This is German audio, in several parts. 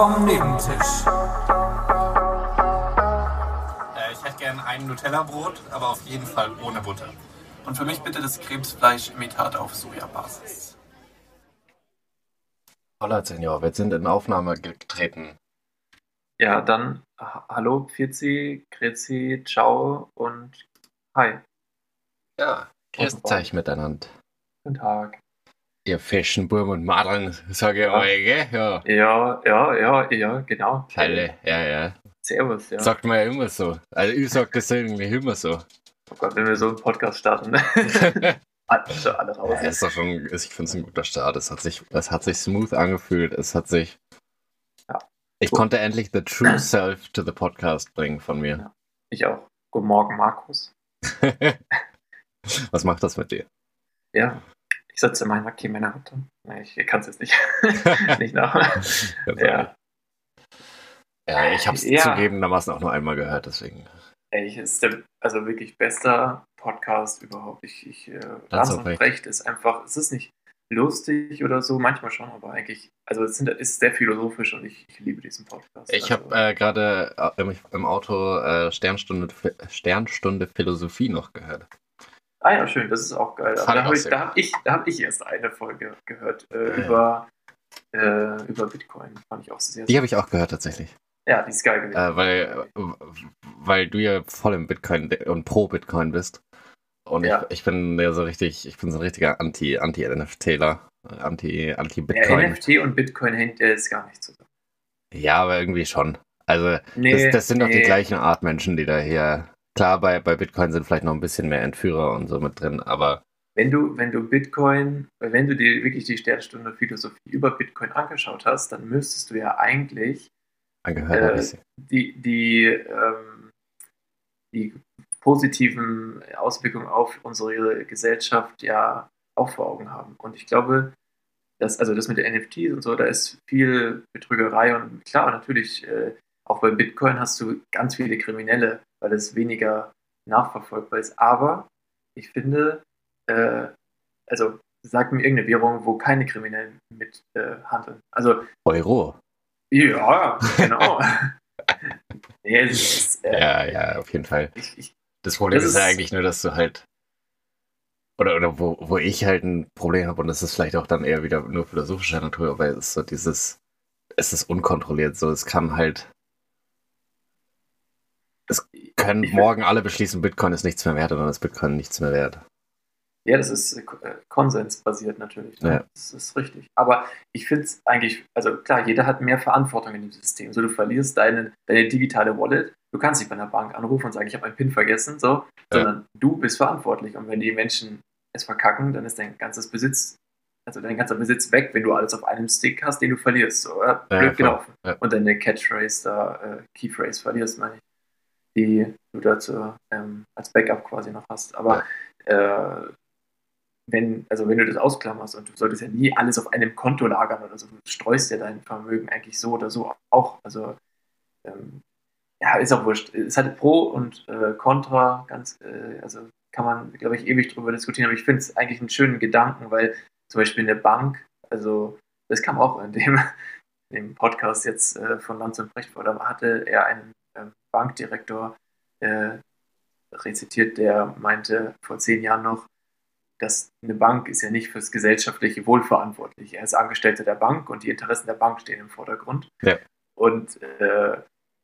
vom Nebentisch. Äh, ich hätte gern ein Nutella-Brot, aber auf jeden Fall ohne Butter. Und für mich bitte das Krebsfleisch-Imitat auf Sojabasis. Holla, Senior, wir sind in Aufnahme getreten. Ja, dann ha- hallo, Pfizi, Grezi, ciao und hi. Ja, grüßt euch miteinander. Guten Tag. Ihr Fischen, Burm und Madern, sage ich Ja. euch, gell? Ja. Ja, ja, ja, ja, genau. Teile, ja, ja. Servus, ja. Sagt man ja immer so. Also ich sag das irgendwie immer so. Oh Gott, wenn wir so einen Podcast starten. Alter, schon alle raus. Ja, ist doch schon, ich finde es ein guter Start. Es hat sich, es hat sich smooth angefühlt. Es hat sich. Ja. Ich konnte endlich the true self to the podcast bringen von mir. Ja. Ich auch. Guten Morgen, Markus. Was macht das mit dir? Ja, ich sitze in meiner. Nee, ich kann es jetzt nicht, nicht nach. ja, Ja, ich habe es Ja. zugegebenermaßen auch nur einmal gehört, deswegen. ey, es ist der also wirklich bester Podcast überhaupt. Ich, ich äh, Lanz und. Brecht ist einfach, es ist nicht lustig oder so, manchmal schon, aber eigentlich, also es ist sehr philosophisch und ich, ich liebe diesen Podcast. Ich also, habe äh, gerade äh, im, im Auto äh, Sternstunde, Sternstunde Philosophie noch gehört. Ah ja, schön, das ist auch geil. Da habe ich, hab ich, da hab ich erst eine Folge gehört äh, Ja, ja. über, äh, über Bitcoin. Fand ich auch sehr, Die habe ich auch gehört tatsächlich. Ja, die ist geil gewesen. Äh, weil, weil du ja voll im Bitcoin und pro Bitcoin bist. Und Ja. ich, ich bin ja so richtig, ich bin so ein richtiger Anti, Anti-NFTler. Anti, ja, Anti-Bitcoin. NFT und Bitcoin hängt jetzt gar nicht zusammen. Ja, aber irgendwie schon. Also, Nee, das, das sind doch die gleichen Art Menschen, die da hier. Klar, bei, bei Bitcoin sind vielleicht noch ein bisschen mehr Entführer und so mit drin, aber Wenn du, wenn du Bitcoin, wenn du dir wirklich die Sternstunde Philosophie über Bitcoin angeschaut hast, dann müsstest du ja eigentlich Äh, die, die, ähm, die positiven Auswirkungen auf unsere Gesellschaft ja auch vor Augen haben. Und ich glaube, dass, also das mit den NFTs und so, da ist viel Betrügerei und klar, natürlich, äh, auch bei Bitcoin hast du ganz viele Kriminelle, weil es weniger nachverfolgbar ist. Aber ich finde, äh, also sag mir irgendeine Währung, wo keine Kriminellen mit äh, handeln. Also Euro. ja, genau. ist, äh, Ja, ja, auf jeden Fall. Ich, ich, Das Problem Das ist ja eigentlich nur, dass du halt. Oder, oder wo, wo ich halt ein Problem habe, und das ist vielleicht auch dann eher wieder nur philosophischer Natur, aber es ist so dieses, es ist unkontrolliert, so es kann halt. Es können morgen alle beschließen, Bitcoin ist nichts mehr wert, dann ist Bitcoin nichts mehr wert. ja, das ist äh, konsensbasiert natürlich. Ne? Ja. Das ist richtig. Aber ich finde es eigentlich, also klar, jeder hat mehr Verantwortung in dem System. So, du verlierst deine, deine digitale Wallet. Du kannst nicht bei einer Bank anrufen und sagen, ich habe meinen PIN vergessen, so, sondern du bist verantwortlich. Und wenn die Menschen es verkacken, dann ist dein ganzes Besitz, also dein ganzer Besitz weg, wenn du alles auf einem Stick hast, den du verlierst. So, ja, Ja, blöd gelaufen. Ja. Und deine Catchphrase da, äh, Keyphrase verlierst, meine ich, die du dazu ähm, als Backup quasi noch hast. Aber äh, wenn, also wenn du das ausklammerst und du solltest ja nie alles auf einem Konto lagern oder so, du streust ja dein Vermögen eigentlich so oder so auch. Also ähm, ja, ist auch wurscht. Es hat Pro und äh, Contra, ganz, äh, also kann man, glaube ich, ewig drüber diskutieren, aber ich finde es eigentlich einen schönen Gedanken, weil zum Beispiel eine Bank, also das kam auch in dem, in dem Podcast jetzt äh, von Lanz und Brecht vor, da hatte er einen Bankdirektor äh, rezitiert, der meinte vor zehn Jahren noch, dass eine Bank ist ja nicht fürs gesellschaftliche Wohl verantwortlich. Er ist Angestellter der Bank und die Interessen der Bank stehen im Vordergrund. Ja. Und äh,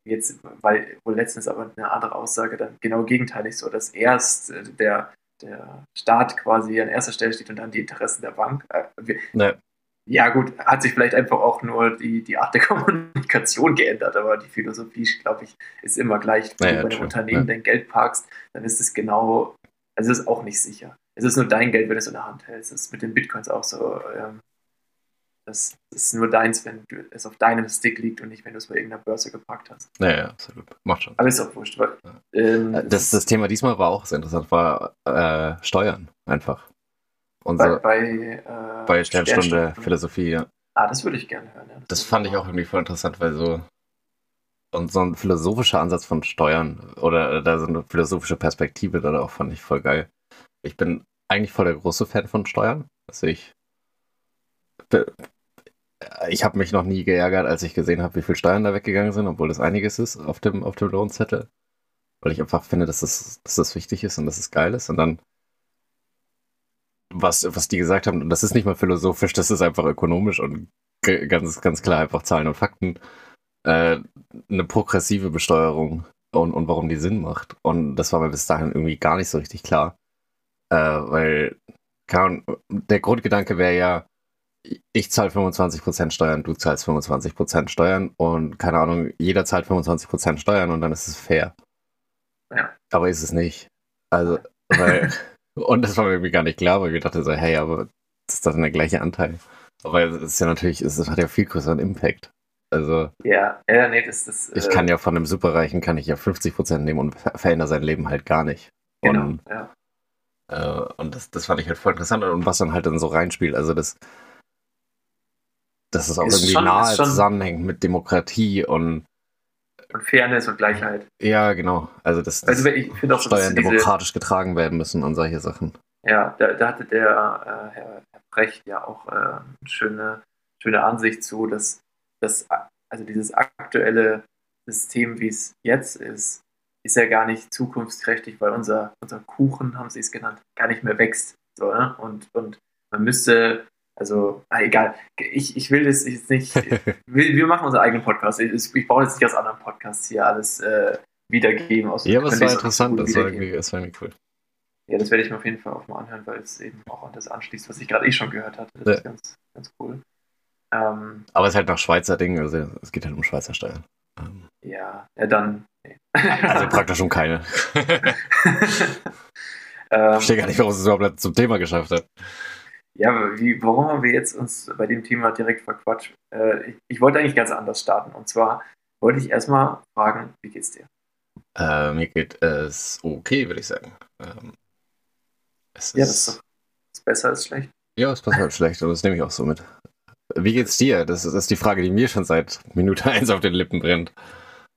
jetzt, weil wohl letztens aber eine andere Aussage dann genau gegenteilig so, dass erst äh, der, der Staat quasi an erster Stelle steht und dann die Interessen der Bank. Äh, wir, Ne, ja, gut, hat sich vielleicht einfach auch nur die, die Art der Kommunikation geändert, aber die Philosophie, glaube ich, ist immer gleich. Wenn Naja, du bei einem Unternehmen ja. dein Geld parkst, dann ist es genau, also es ist auch nicht sicher. Es ist nur dein Geld, wenn du es in der Hand hältst. Das ist mit den Bitcoins auch so. Ähm, das ist nur deins, wenn du, es auf deinem Stick liegt und nicht, wenn du es bei irgendeiner Börse gepackt hast. ja, ja, absolut. Macht schon. Aber ist auch wurscht. Weil, ähm, Äh, Das, das Thema diesmal war auch sehr interessant, war äh, Steuern einfach. Bei, Unser, bei, äh, bei Sternstunde. Philosophie, ja. Ah, das würde ich gerne hören. Ja. Das fand ich auch irgendwie voll interessant, weil so und so ein philosophischer Ansatz von Steuern oder da so eine philosophische Perspektive da auch fand ich voll geil. Ich bin eigentlich voll der große Fan von Steuern. Also ich ich habe mich noch nie geärgert, als ich gesehen habe, wie viel Steuern da weggegangen sind, obwohl das einiges ist auf dem, auf dem Lohnzettel. Weil ich einfach finde, dass das, dass das wichtig ist und dass es geil ist. Und dann, was, was die gesagt haben, und das ist nicht mal philosophisch, das ist einfach ökonomisch und ganz, ganz klar einfach Zahlen und Fakten. Äh, eine progressive Besteuerung und, und warum die Sinn macht. Und das war mir bis dahin irgendwie gar nicht so richtig klar. Äh, weil, kann, der Grundgedanke wäre ja, ich zahle 25% Steuern, du zahlst 25% Steuern und keine Ahnung, jeder zahlt 25% Steuern und dann ist es fair. Ja. Aber ist es nicht. Also, weil, und das war mir irgendwie gar nicht klar, weil ich dachte so, hey, aber das ist doch der gleiche Anteil. Aber es ist ja natürlich, es hat ja viel größeren Impact. Also. Ja, ja, nee, das ist. Ich äh, kann ja von einem Superreichen kann ich ja 50% nehmen und verändere sein Leben halt gar nicht. Genau, und, ja. Äh, und das, das fand ich halt voll interessant und was dann halt dann so reinspielt. Also das, dass es auch Ist irgendwie schon- nahe zusammenhängt mit Demokratie und Und Fairness und Gleichheit. ja, genau. Also dass, dass Also ich auch, Steuern diese, demokratisch getragen werden müssen und solche Sachen. ja, da, da hatte der äh, Herr, Herr Brecht ja auch äh, eine schöne, schöne Ansicht zu, dass, dass also dieses aktuelle System, wie es jetzt ist, ist ja gar nicht zukunftsträchtig, weil unser, unser Kuchen, haben sie es genannt, gar nicht mehr wächst. So, ne? und, und man müsste, also, ah, egal, ich, ich will das jetzt nicht, wir, wir machen unseren eigenen Podcast. Ich, ich brauche jetzt nicht aus anderen Podcasts hier alles äh, wiedergeben. Aus, Ja, aber es war ich interessant. Das war irgendwie, das war irgendwie cool. Ja, das werde ich mir auf jeden Fall auch mal anhören, weil es eben auch an das anschließt, was ich gerade eh schon gehört hatte. Das Ja. ist ganz, ganz cool. Ähm, Aber es ist halt nach Schweizer Ding, also es geht halt um Schweizer Steuern. Ähm, ja, ja, dann. Nee. Also praktisch um keine. ähm, Verstehe gar nicht, warum es überhaupt zum Thema geschafft hat. Ja, wie, warum haben wir jetzt uns bei dem Thema direkt verquatscht? Äh, ich, ich wollte eigentlich ganz anders starten. Und zwar wollte ich erstmal fragen, wie geht's dir? Äh, mir geht es okay, würde ich sagen. Ähm, es Ja, das ist doch ist besser als schlecht. Ja, es passt halt schlecht und das nehme ich auch so mit. Wie geht's dir? Das ist, das ist die Frage, die mir schon seit Minute 1 auf den Lippen brennt.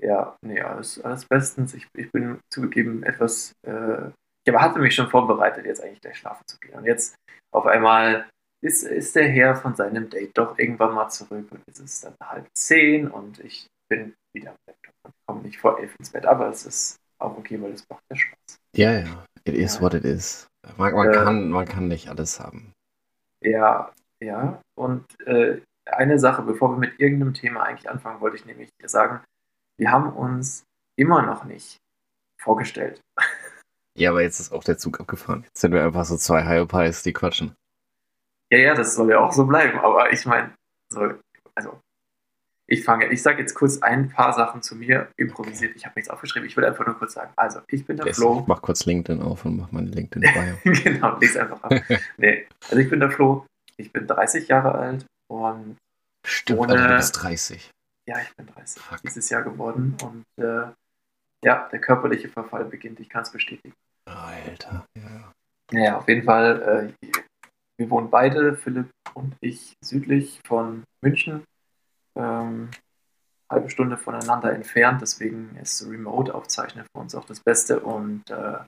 Ja, nee, alles, alles bestens. Ich, ich bin zugegeben etwas, äh, ich aber hatte mich schon vorbereitet, jetzt eigentlich gleich schlafen zu gehen. Und jetzt auf einmal ist, ist der Herr von seinem Date doch irgendwann mal zurück und es ist dann halb zehn und ich bin wieder im Bett und komme nicht vor elf ins Bett, aber es ist auch okay, weil es macht ja Spaß. Ja, ja. It is Ja. what it is. Man, man, Äh. kann, man kann nicht alles haben. Ja, ja. Und äh, eine Sache, bevor wir mit irgendeinem Thema eigentlich anfangen, wollte ich nämlich sagen, wir haben uns immer noch nicht vorgestellt. Ja, aber jetzt ist auch der Zug abgefahren. Jetzt sind wir einfach so zwei Hyopies, die quatschen. Ja, ja, das soll ja auch so bleiben, aber ich meine, so, also ich fange, ich sage jetzt kurz ein paar Sachen zu mir improvisiert. Ich habe nichts aufgeschrieben, ich will einfach nur kurz sagen. Also, ich bin der Yes, Flo. Ich mach kurz LinkedIn auf und mach meine LinkedIn-Bio. genau, lese einfach ab. Nee, also ich bin der Flo, ich bin 30 Jahre alt und Stimmt, Ohne- aber du bist 30. ja, ich bin 30 Fuck. dieses Jahr geworden und äh, ja, der körperliche Verfall beginnt, ich kann es bestätigen. Alter. Ja. Naja, auf jeden Fall, äh, wir wohnen beide, Philipp und ich, südlich von München. Ähm, halbe Stunde voneinander entfernt, deswegen ist Remote aufzeichnen für uns auch das Beste. Und äh,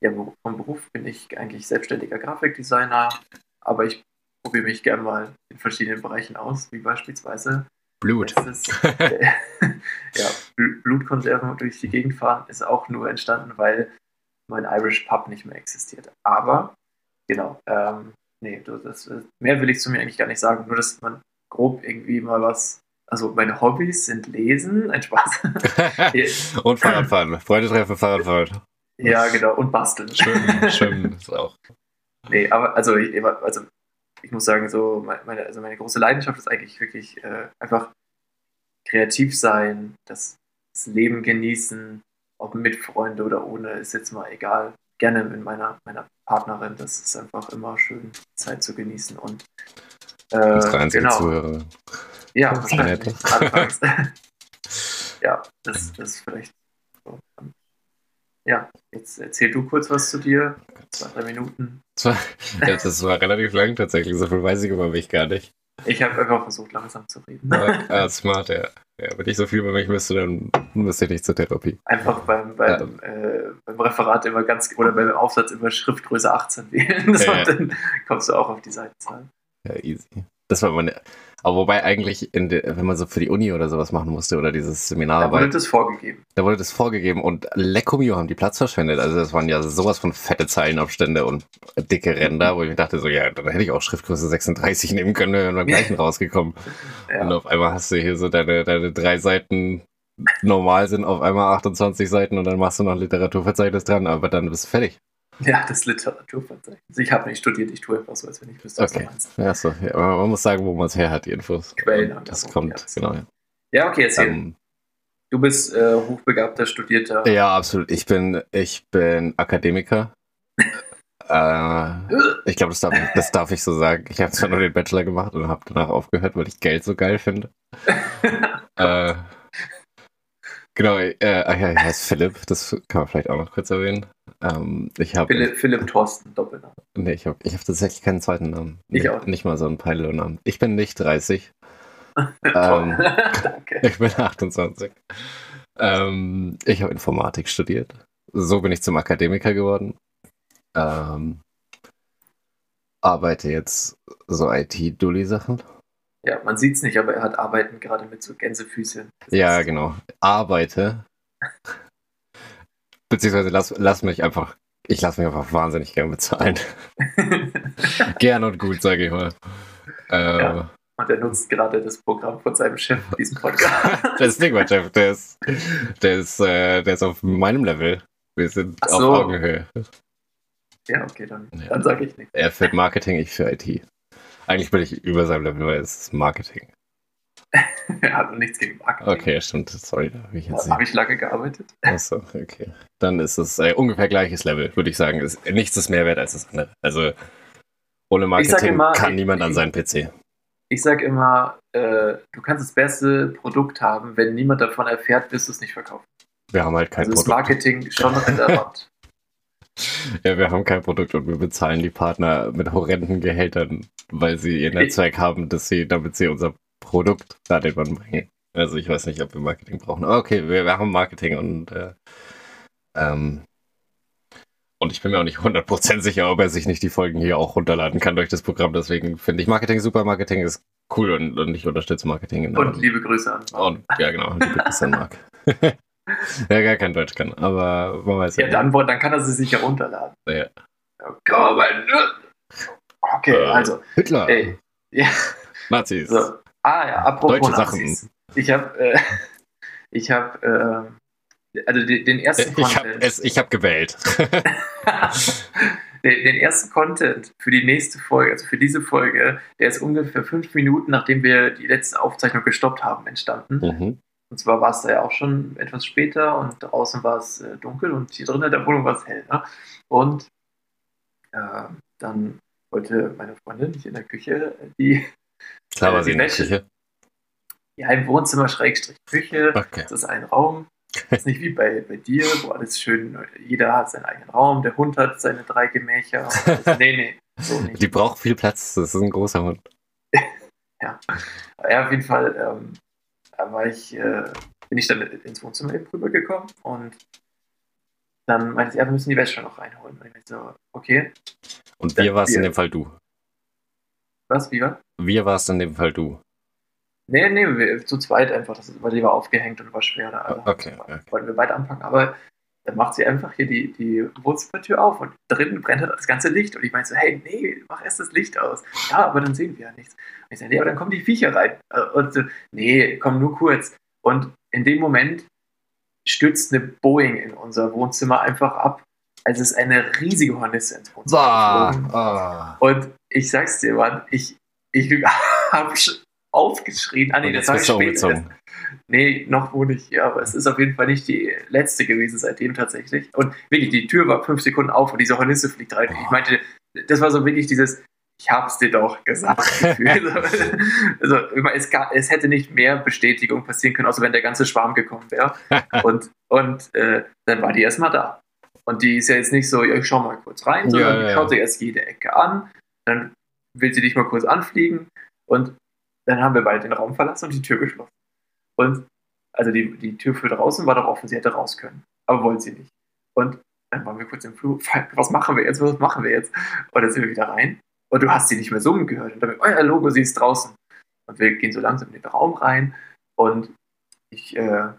ja, vom Beruf bin ich eigentlich selbstständiger Grafikdesigner, aber ich probiere mich gerne mal in verschiedenen Bereichen aus, wie beispielsweise Blut. letztes, äh, ja, Bl- Blutkonserven durch die Gegend fahren ist auch nur entstanden, weil mein Irish Pub nicht mehr existiert. Aber, genau, ähm, nee, das, äh, mehr will ich zu mir eigentlich gar nicht sagen, nur dass man grob irgendwie mal was, also meine Hobbys sind Lesen, ein Spaß. und Fahrradfahren. Freunde treffen, Fahrradfahren. ja, genau, und Basteln. Schwimmen, schwimmen ist auch. Nee, aber also, ich- also ich muss sagen, so me- meine, also meine große Leidenschaft ist eigentlich wirklich äh, einfach kreativ sein, das, das Leben genießen, ob mit Freunde oder ohne, ist jetzt mal egal. Gerne mit meiner, meiner Partnerin, das ist einfach immer schön, Zeit zu genießen und äh, Unsere einzige genau. Zuhörerin. Ja, Das ist wahrscheinlich. ja, das, das ist vielleicht so. Ja, jetzt erzähl du kurz was zu dir. Zwei, drei Minuten. Das war, ja, das war relativ lang tatsächlich. So viel weiß ich über mich gar nicht. Ich habe einfach versucht, langsam zu reden. Aber, ah, smart, ja. ja. Wenn ich so viel über mich müsste, dann müsste ich nicht zur Therapie. Einfach beim, beim, äh, beim Referat immer ganz oder beim Aufsatz immer Schriftgröße 18 wählen. Ja, ja. Dann kommst du auch auf die Seitenzahl. Ja, easy. Das war meine. Aber wobei eigentlich, de, wenn man so für die Uni oder sowas machen musste oder dieses Seminar, Da wurde das vorgegeben. da wurde das vorgegeben und Leckomio haben die Platz verschwendet. Also das waren ja sowas von fette Zeilenabstände und dicke Ränder, wo ich mir dachte so, ja, dann hätte ich auch Schriftgröße 36 nehmen können, wäre beim gleichen rausgekommen. Und Ja. auf einmal hast du hier so deine, deine drei Seiten normal sind auf einmal 28 Seiten und dann machst du noch ein Literaturverzeichnis dran, aber dann bist du fertig. Ja, das Literaturverzeichnis. Ich habe nicht studiert, ich tue einfach so, als wenn ich wüsste, was Okay. du meinst. Ja, so, ja, man man muss sagen, wo man es her hat, die Infos. Quellen Das kommt, ja. genau. Ja. Ja, okay, erzähl. Ähm, du bist äh, hochbegabter, studierter. ja, absolut. Ich bin, ich bin Akademiker. äh, ich glaube, das, darf ich- das darf ich so sagen. Ich habe zwar nur den Bachelor gemacht und habe danach aufgehört, weil ich Geld so geil finde. äh, genau, äh, ach ja, ich heiße Philipp, das kann man vielleicht auch noch kurz erwähnen. Ähm, ich habe Philipp, Philipp Thorsten, Doppelname. Nee, ich habe ich hab tatsächlich keinen zweiten Namen. Ich nicht, auch nicht. Mal so einen Peinlo-Namen. Ich bin nicht 30. Toll. ähm, Danke. ich bin 28. Ähm, ich habe Informatik studiert. So bin ich zum Akademiker geworden. Ähm, arbeite jetzt so IT-Dulli-Sachen. Ja, man sieht es nicht, aber er hat Arbeiten gerade mit so Gänsefüßchen. Das Ja, genau. Arbeite. Beziehungsweise lass, lass mich einfach, ich lasse mich einfach wahnsinnig gern bezahlen. gern und gut, sage ich mal. Äh, Ja. Und er nutzt gerade das Programm von seinem Chef für diesen Podcast. Der ist Stigma-Chef, der ist, der, ist, äh, der ist auf meinem Level. Wir sind Ach auf so. Augenhöhe. ja, okay, dann, Ja. dann sage ich nichts. Er führt Marketing, ich für IT. Eigentlich bin ich über seinem Level, weil es ist Marketing. Er hat nichts gegen Marketing. Okay, stimmt. Sorry, da habe ich jetzt Da habe ich lange gearbeitet. Achso, okay. Dann ist es äh, ungefähr gleiches Level, würde ich sagen. Ist, nichts ist mehr wert als das andere. Also ohne Marketing immer, kann ich- niemand an seinen PC. Ich sage immer, äh, du kannst das beste Produkt haben, wenn niemand davon erfährt, wirst du es nicht verkaufen. Wir haben halt kein Also ist Produkt. Marketing schon relevant. Ja, wir haben kein Produkt und wir bezahlen die Partner mit horrenden Gehältern, weil sie ihr Netzwerk haben, dass sie, damit sie unser Produkt da den Mann bringen. Also ich weiß nicht, ob wir Marketing brauchen. Aber okay, wir, wir haben Marketing und äh, ähm, und ich bin mir auch nicht 100% sicher, ob er sich nicht die Folgen hier auch runterladen kann durch das Programm. Deswegen finde ich Marketing super. Marketing ist cool und, und ich unterstütze Marketing. in Und liebe Grüße an. und ja, genau. Liebe Grüße an Marc. der gar kein Deutsch kann, aber man weiß Ja, ja. dann, dann kann er sie sicher runterladen. Ja. Komm, Okay, Äh, also, Hitler, ey. Ja, Nazis. so. Ah ja, apropos Deutsche Nazis. Ich habe, äh, ich habe, äh, also den, den ersten Ich Content, es, ich habe gewählt. den, den ersten Content für die nächste Folge, also für diese Folge, der ist ungefähr fünf Minuten, nachdem wir die letzte Aufzeichnung gestoppt haben, entstanden. mhm. Und zwar war es da ja auch schon etwas später und draußen war es äh, dunkel und hier drinnen in der Wohnung war es hell. Ne? Und äh, dann wollte meine Freundin nicht in der Küche die, Klar war sie die in der Küche. ja, im Wohnzimmer Schrägstrich Küche. Okay. Das ist ein Raum. Das ist nicht wie bei, bei dir, wo alles schön, jeder hat seinen eigenen Raum, der Hund hat seine drei Gemächer. Alles, nee, nee, so nicht. Die braucht viel Platz. Das ist ein großer Hund. Ja, auf jeden Fall ähm, da war ich, äh, bin ich dann ins Wohnzimmer eben rübergekommen und dann meinte sie, ja, wir müssen die Wäsche noch reinholen. Und ich meinte so, okay, Und wir Ja, warst in dem Fall du. Was, wie war? Wir warst in dem Fall du. Nee, nee, wir, zu zweit einfach, das, weil die war aufgehängt und war schwer. Da, Ah, okay, okay. Wollten wir beide anpacken, aber dann macht sie einfach hier die, die Wohnzimmertür auf und drinnen brennt halt das ganze Licht. Und ich meinte so, hey, nee, mach erst das Licht aus. Ja, aber dann sehen wir ja nichts. Und ich sage, nee, aber dann kommen die Viecher rein. Äh, Und so, nee, komm nur kurz. Und in dem Moment stürzt eine Boeing in unser Wohnzimmer einfach ab. Also es ist eine riesige Hornisse ins Wohnzimmer. geflogen. Ah. Und ich sag's dir, Mann, ich, ich habe aufgeschrien. Ah, nee, das war später. Nee, noch wohne ich hier, aber es ist auf jeden Fall nicht die letzte gewesen seitdem tatsächlich. Und wirklich, die Tür war fünf Sekunden auf und diese Hornisse fliegt rein. Ich meinte, das war so wirklich dieses, ich hab's dir doch gesagt. Gefühl. also, es, gab, es hätte nicht mehr Bestätigung passieren können, außer wenn der ganze Schwarm gekommen wäre. Und, und äh, dann war die erstmal da. Und die ist ja jetzt nicht so, ja, ich schau mal kurz rein, sondern Ja, die schaut sich erst jede Ecke an, dann will sie dich mal kurz anfliegen und dann haben wir beide den Raum verlassen und die Tür geschlossen. Und also die, die Tür für draußen war doch offen, sie hätte raus können. Aber wollte sie nicht. Und dann waren wir kurz im Flur, was machen wir jetzt, was machen wir jetzt? Und dann sind wir wieder rein und du hast sie nicht mehr summen gehört. Und dann, euer Logo, sie ist draußen. Und wir gehen so langsam in den Raum rein und ich äh,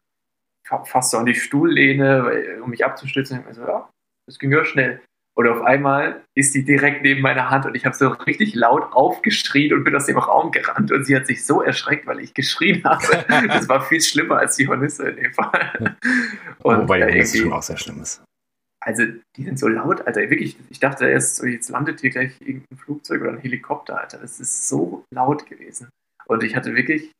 fast so an die Stuhllehne, weil, um mich abzustützen. Ich so, ja, das ging ja schnell. Und auf einmal ist die direkt neben meiner Hand und ich habe so richtig laut aufgeschrien und bin aus dem Raum gerannt. Und sie hat sich so erschreckt, weil ich geschrien habe. Das war viel schlimmer als die Hornisse in dem Fall. Und Wobei die Hornisse schon auch sehr schlimm ist. Also, die sind so laut, Alter. Wirklich, ich dachte erst, so, jetzt landet hier gleich irgendein Flugzeug oder ein Helikopter, Alter. Das ist so laut gewesen. Und ich hatte wirklich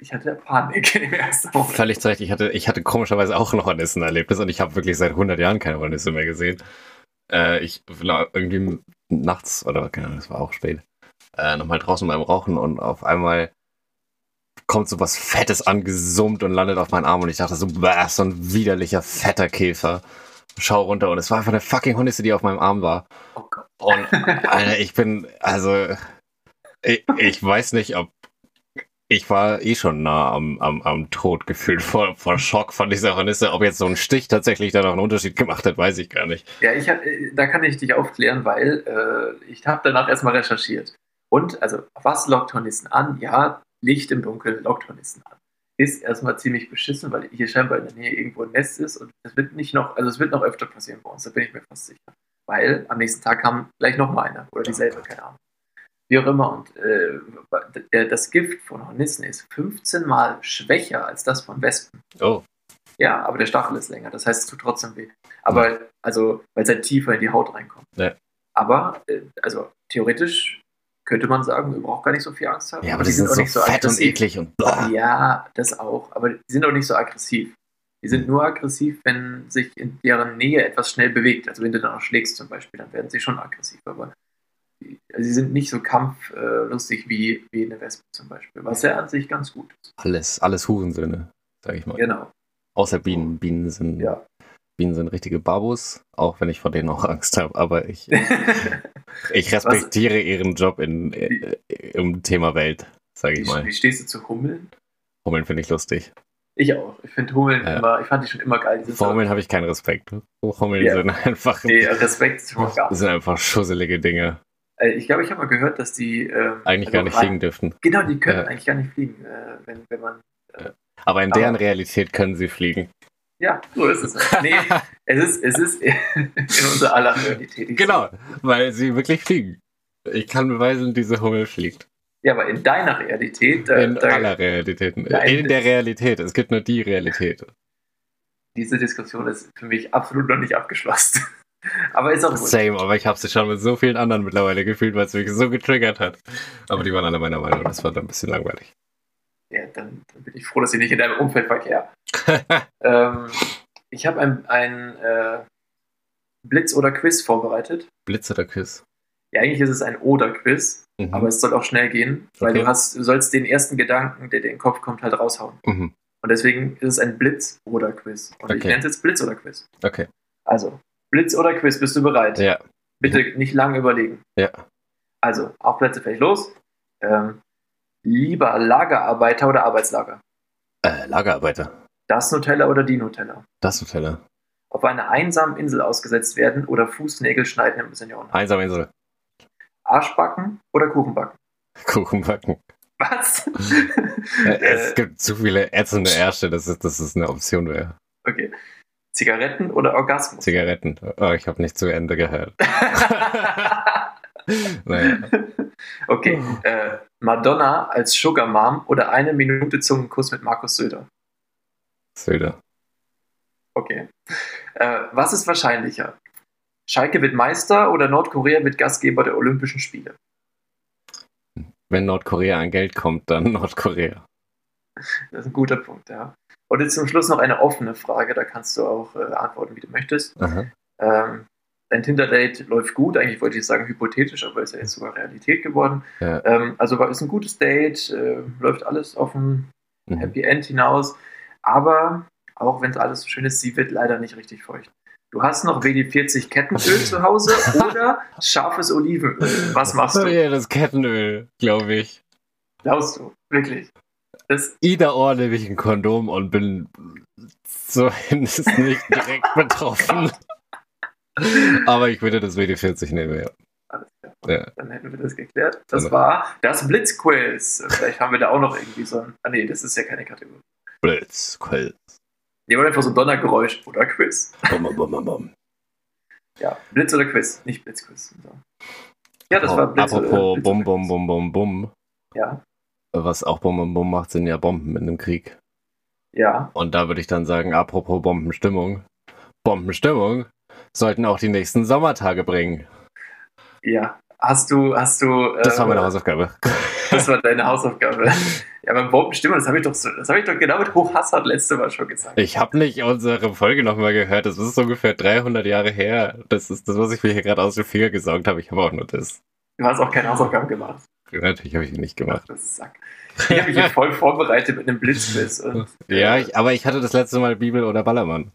ich hatte Panik im ersten Moment. Völlig zu Recht. Ich hatte, ich hatte komischerweise auch noch ein Hornissenerlebnis und ich habe wirklich seit 100 Jahren keine Hornisse mehr gesehen. Äh, ich war irgendwie nachts, oder keine Ahnung, das war auch spät, äh, nochmal draußen beim Rauchen und auf einmal kommt so was Fettes angesummt und landet auf meinen Arm und ich dachte so, bäh, so ein widerlicher, fetter Käfer. Schau runter und es war einfach eine fucking Hornisse, die auf meinem Arm war. Oh Gott. Und Alter, ich bin, also, ich, ich weiß nicht, ob ich war eh schon nah am, am, am Tod gefühlt vor, vor Schock von dieser Hornisse. Ob jetzt so ein Stich tatsächlich da noch einen Unterschied gemacht hat, weiß ich gar nicht. Ja, ich hab, äh, da kann ich dich aufklären, weil äh, ich habe danach erstmal recherchiert. Und, also, was lockt Hornissen an? Ja, Licht im Dunkeln lockt Hornissen an. Ist erstmal ziemlich beschissen, weil hier scheinbar in der Nähe irgendwo ein Nest ist und es wird nicht noch, also es wird noch öfter passieren bei uns, da bin ich mir fast sicher. Weil am nächsten Tag kam gleich noch mal einer oder dieselbe, keine Ahnung wie auch immer. Und äh, das Gift von Hornissen ist 15 mal schwächer als das von Wespen. Oh. Ja, aber der Stachel ist länger. Das heißt, es tut trotzdem weh. Aber, also, weil es halt tiefer in die Haut reinkommt. Ja. Aber, äh, also, theoretisch könnte man sagen, wir brauchen gar nicht so viel Angst haben. Ja, aber die, die sind, sind, auch so nicht so fett aggressiv. und eklig und blah. Ja, das auch. Aber die sind auch nicht so aggressiv. Die sind nur aggressiv, wenn sich in deren Nähe etwas schnell bewegt. Also wenn du dann auch schlägst zum Beispiel, dann werden sie schon aggressiv. Aber sie sind nicht so kampflustig wie, wie eine Wespe zum Beispiel, was ja an sich ganz gut ist. Alles, alles Hurensöhne, sag ich mal. Genau. Außer Bienen. Bienen sind, ja. Bienen sind richtige Babus, auch wenn ich vor denen auch Angst habe, aber ich, ich respektiere was? ihren Job in, äh, im Thema Welt, sage ich wie, mal. Wie stehst du zu Hummeln? Hummeln finde ich lustig. Ich auch. Ich finde Hummeln ja. immer, ich fand die schon immer geil. Vor Hummeln habe ich keinen Respekt. Hummeln ja. sind einfach. Nee, Respekt ist schon gar sind einfach schusselige Dinge. Äh, ich glaube, ich habe mal gehört, dass die. Ähm, eigentlich also gar nicht rein, fliegen dürften. Genau, die können ja. eigentlich gar nicht fliegen, äh, wenn, wenn man. Äh, aber in deren aber, Realität können sie fliegen. Ja, so ist es. Nee, es ist, es ist in unserer aller Realität. Genau, weil sie wirklich fliegen. Ich kann beweisen, diese Hummel fliegt. Ja, aber in deiner Realität. Äh, in aller Realitäten. in der Realität. Es gibt nur die Realität. Diese Diskussion ist für mich absolut noch nicht abgeschlossen. Aber ist auch gut. Same, aber ich habe sie schon mit so vielen anderen mittlerweile gefühlt, weil es mich so getriggert hat. Aber die waren alle meiner Meinung, das war dann ein bisschen langweilig. Ja, dann, dann bin ich froh, dass ich nicht in deinem Umfeld verkehre. ähm, ich habe ein, ein äh, Blitz oder Quiz vorbereitet. Blitz oder Quiz? Ja, eigentlich ist es ein Oder-Quiz, mhm. aber es soll auch schnell gehen, weil okay. du hast, du sollst den ersten Gedanken, der dir in den Kopf kommt, halt raushauen. Mhm. Und deswegen ist es ein Blitz oder Quiz. Und okay. ich nenne es jetzt Blitz oder Quiz. Okay. Also, Blitz oder Quiz, bist du bereit? Ja. Bitte nicht lange überlegen. Ja. Also, auf Plätze vielleicht los. Ähm, lieber Lagerarbeiter oder Arbeitslager? Äh, Lagerarbeiter. Das Nutella oder die Nutella? Das Nutella. Auf einer einsamen Insel ausgesetzt werden oder Fußnägel schneiden im Seniorenheim? Einsame Insel. Arschbacken oder Kuchenbacken? Kuchenbacken. Was? es gibt zu viele ätzende Ärsche, dass es, dass es eine Option wäre. Okay. Zigaretten oder Orgasmus? Zigaretten. Oh, ich habe nicht zu Ende gehört. naja. Okay. Äh, Madonna als Sugar Mom oder eine Minute Zungenkuss mit Markus Söder? Söder. Okay. Äh, was ist wahrscheinlicher? Schalke wird Meister oder Nordkorea wird Gastgeber der Olympischen Spiele? Wenn Nordkorea an Geld kommt, dann Nordkorea. Das ist ein guter Punkt, ja. Und jetzt zum Schluss noch eine offene Frage, da kannst du auch äh, antworten, wie du möchtest. Ähm, dein Tinder-Date läuft gut, eigentlich wollte ich sagen hypothetisch, aber ist ja jetzt sogar Realität geworden. Ja. Ähm, also war, ist ein gutes Date, äh, läuft alles auf ein mhm. Happy End hinaus, aber auch wenn es alles so schön ist, sie wird leider nicht richtig feucht. Du hast noch WD-40 Kettenöl zu Hause oder scharfes Olivenöl. Was machst du? Ja, das Kettenöl, glaube ich. Glaubst du? Wirklich? Das Ida Ohr nehme ich ein Kondom und bin zumindest nicht direkt betroffen. Aber ich würde das WD-40 nehmen, ja. Alles klar. Ja. Dann hätten wir das geklärt. Das Also- war das Blitzquiz. Vielleicht haben wir da auch noch irgendwie so ein. Ah, nee, das ist ja keine Kategorie. Blitz, Quiz. Nee, oder einfach so ein Donnergeräusch oder Quiz. Bum, bum, bum, bum. Ja, Blitz oder Quiz, nicht Blitzquiz. Ja, das war Blitz Apropos oder Blitz Bum, Bum. Bum, Bum, Bum. Ja, Was auch Bum macht, sind ja Bomben in einem Krieg. ja. Und da würde ich dann sagen, apropos Bombenstimmung. Bombenstimmung sollten auch die nächsten Sommertage bringen. Ja. Hast du, hast du. Das war meine äh, Hausaufgabe. Das war deine Hausaufgabe. Ja, beim Bombenstimmung, das habe ich doch so, das habe ich doch genau mit Hochhassard letzte Mal schon gesagt. Ich habe nicht unsere Folge nochmal gehört. Das ist ungefähr 300 Jahre her. Das ist das, was ich mir hier gerade aus den Finger gesaugt habe. Ich habe auch nur das. Du hast auch keine Hausaufgaben gemacht. Natürlich habe ich ihn nicht gemacht. Ist Sack. Ich habe mich hier voll vorbereitet mit einem Blitzquiz. und, Ja, äh, ich, aber ich hatte das letzte Mal Bibel oder Ballermann.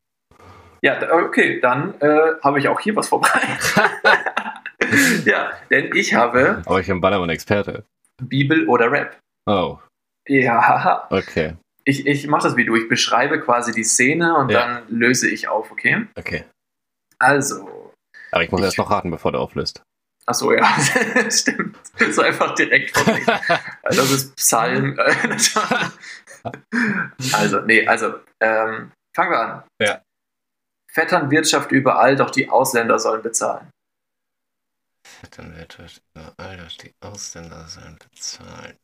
Ja, okay, dann äh, habe ich auch hier was vorbereitet. ja, denn ich habe Aber ich bin Ballermann-Experte. Bibel oder Rap. Oh, Ja, okay. ich, ich mache das wie du. Ich beschreibe quasi die Szene und Ja. dann löse ich auf, okay? Okay. Also, Aber ich muss Ich- erst noch raten, bevor du auflöst. Ach so, ja, stimmt. So einfach direkt vorlesen. Das ist Psalm. also, nee, also, ähm, fangen wir an. Ja. Vetternwirtschaft überall, doch die Ausländer sollen bezahlen. Dann wird überall, dass die Ausländer sollen bezahlen.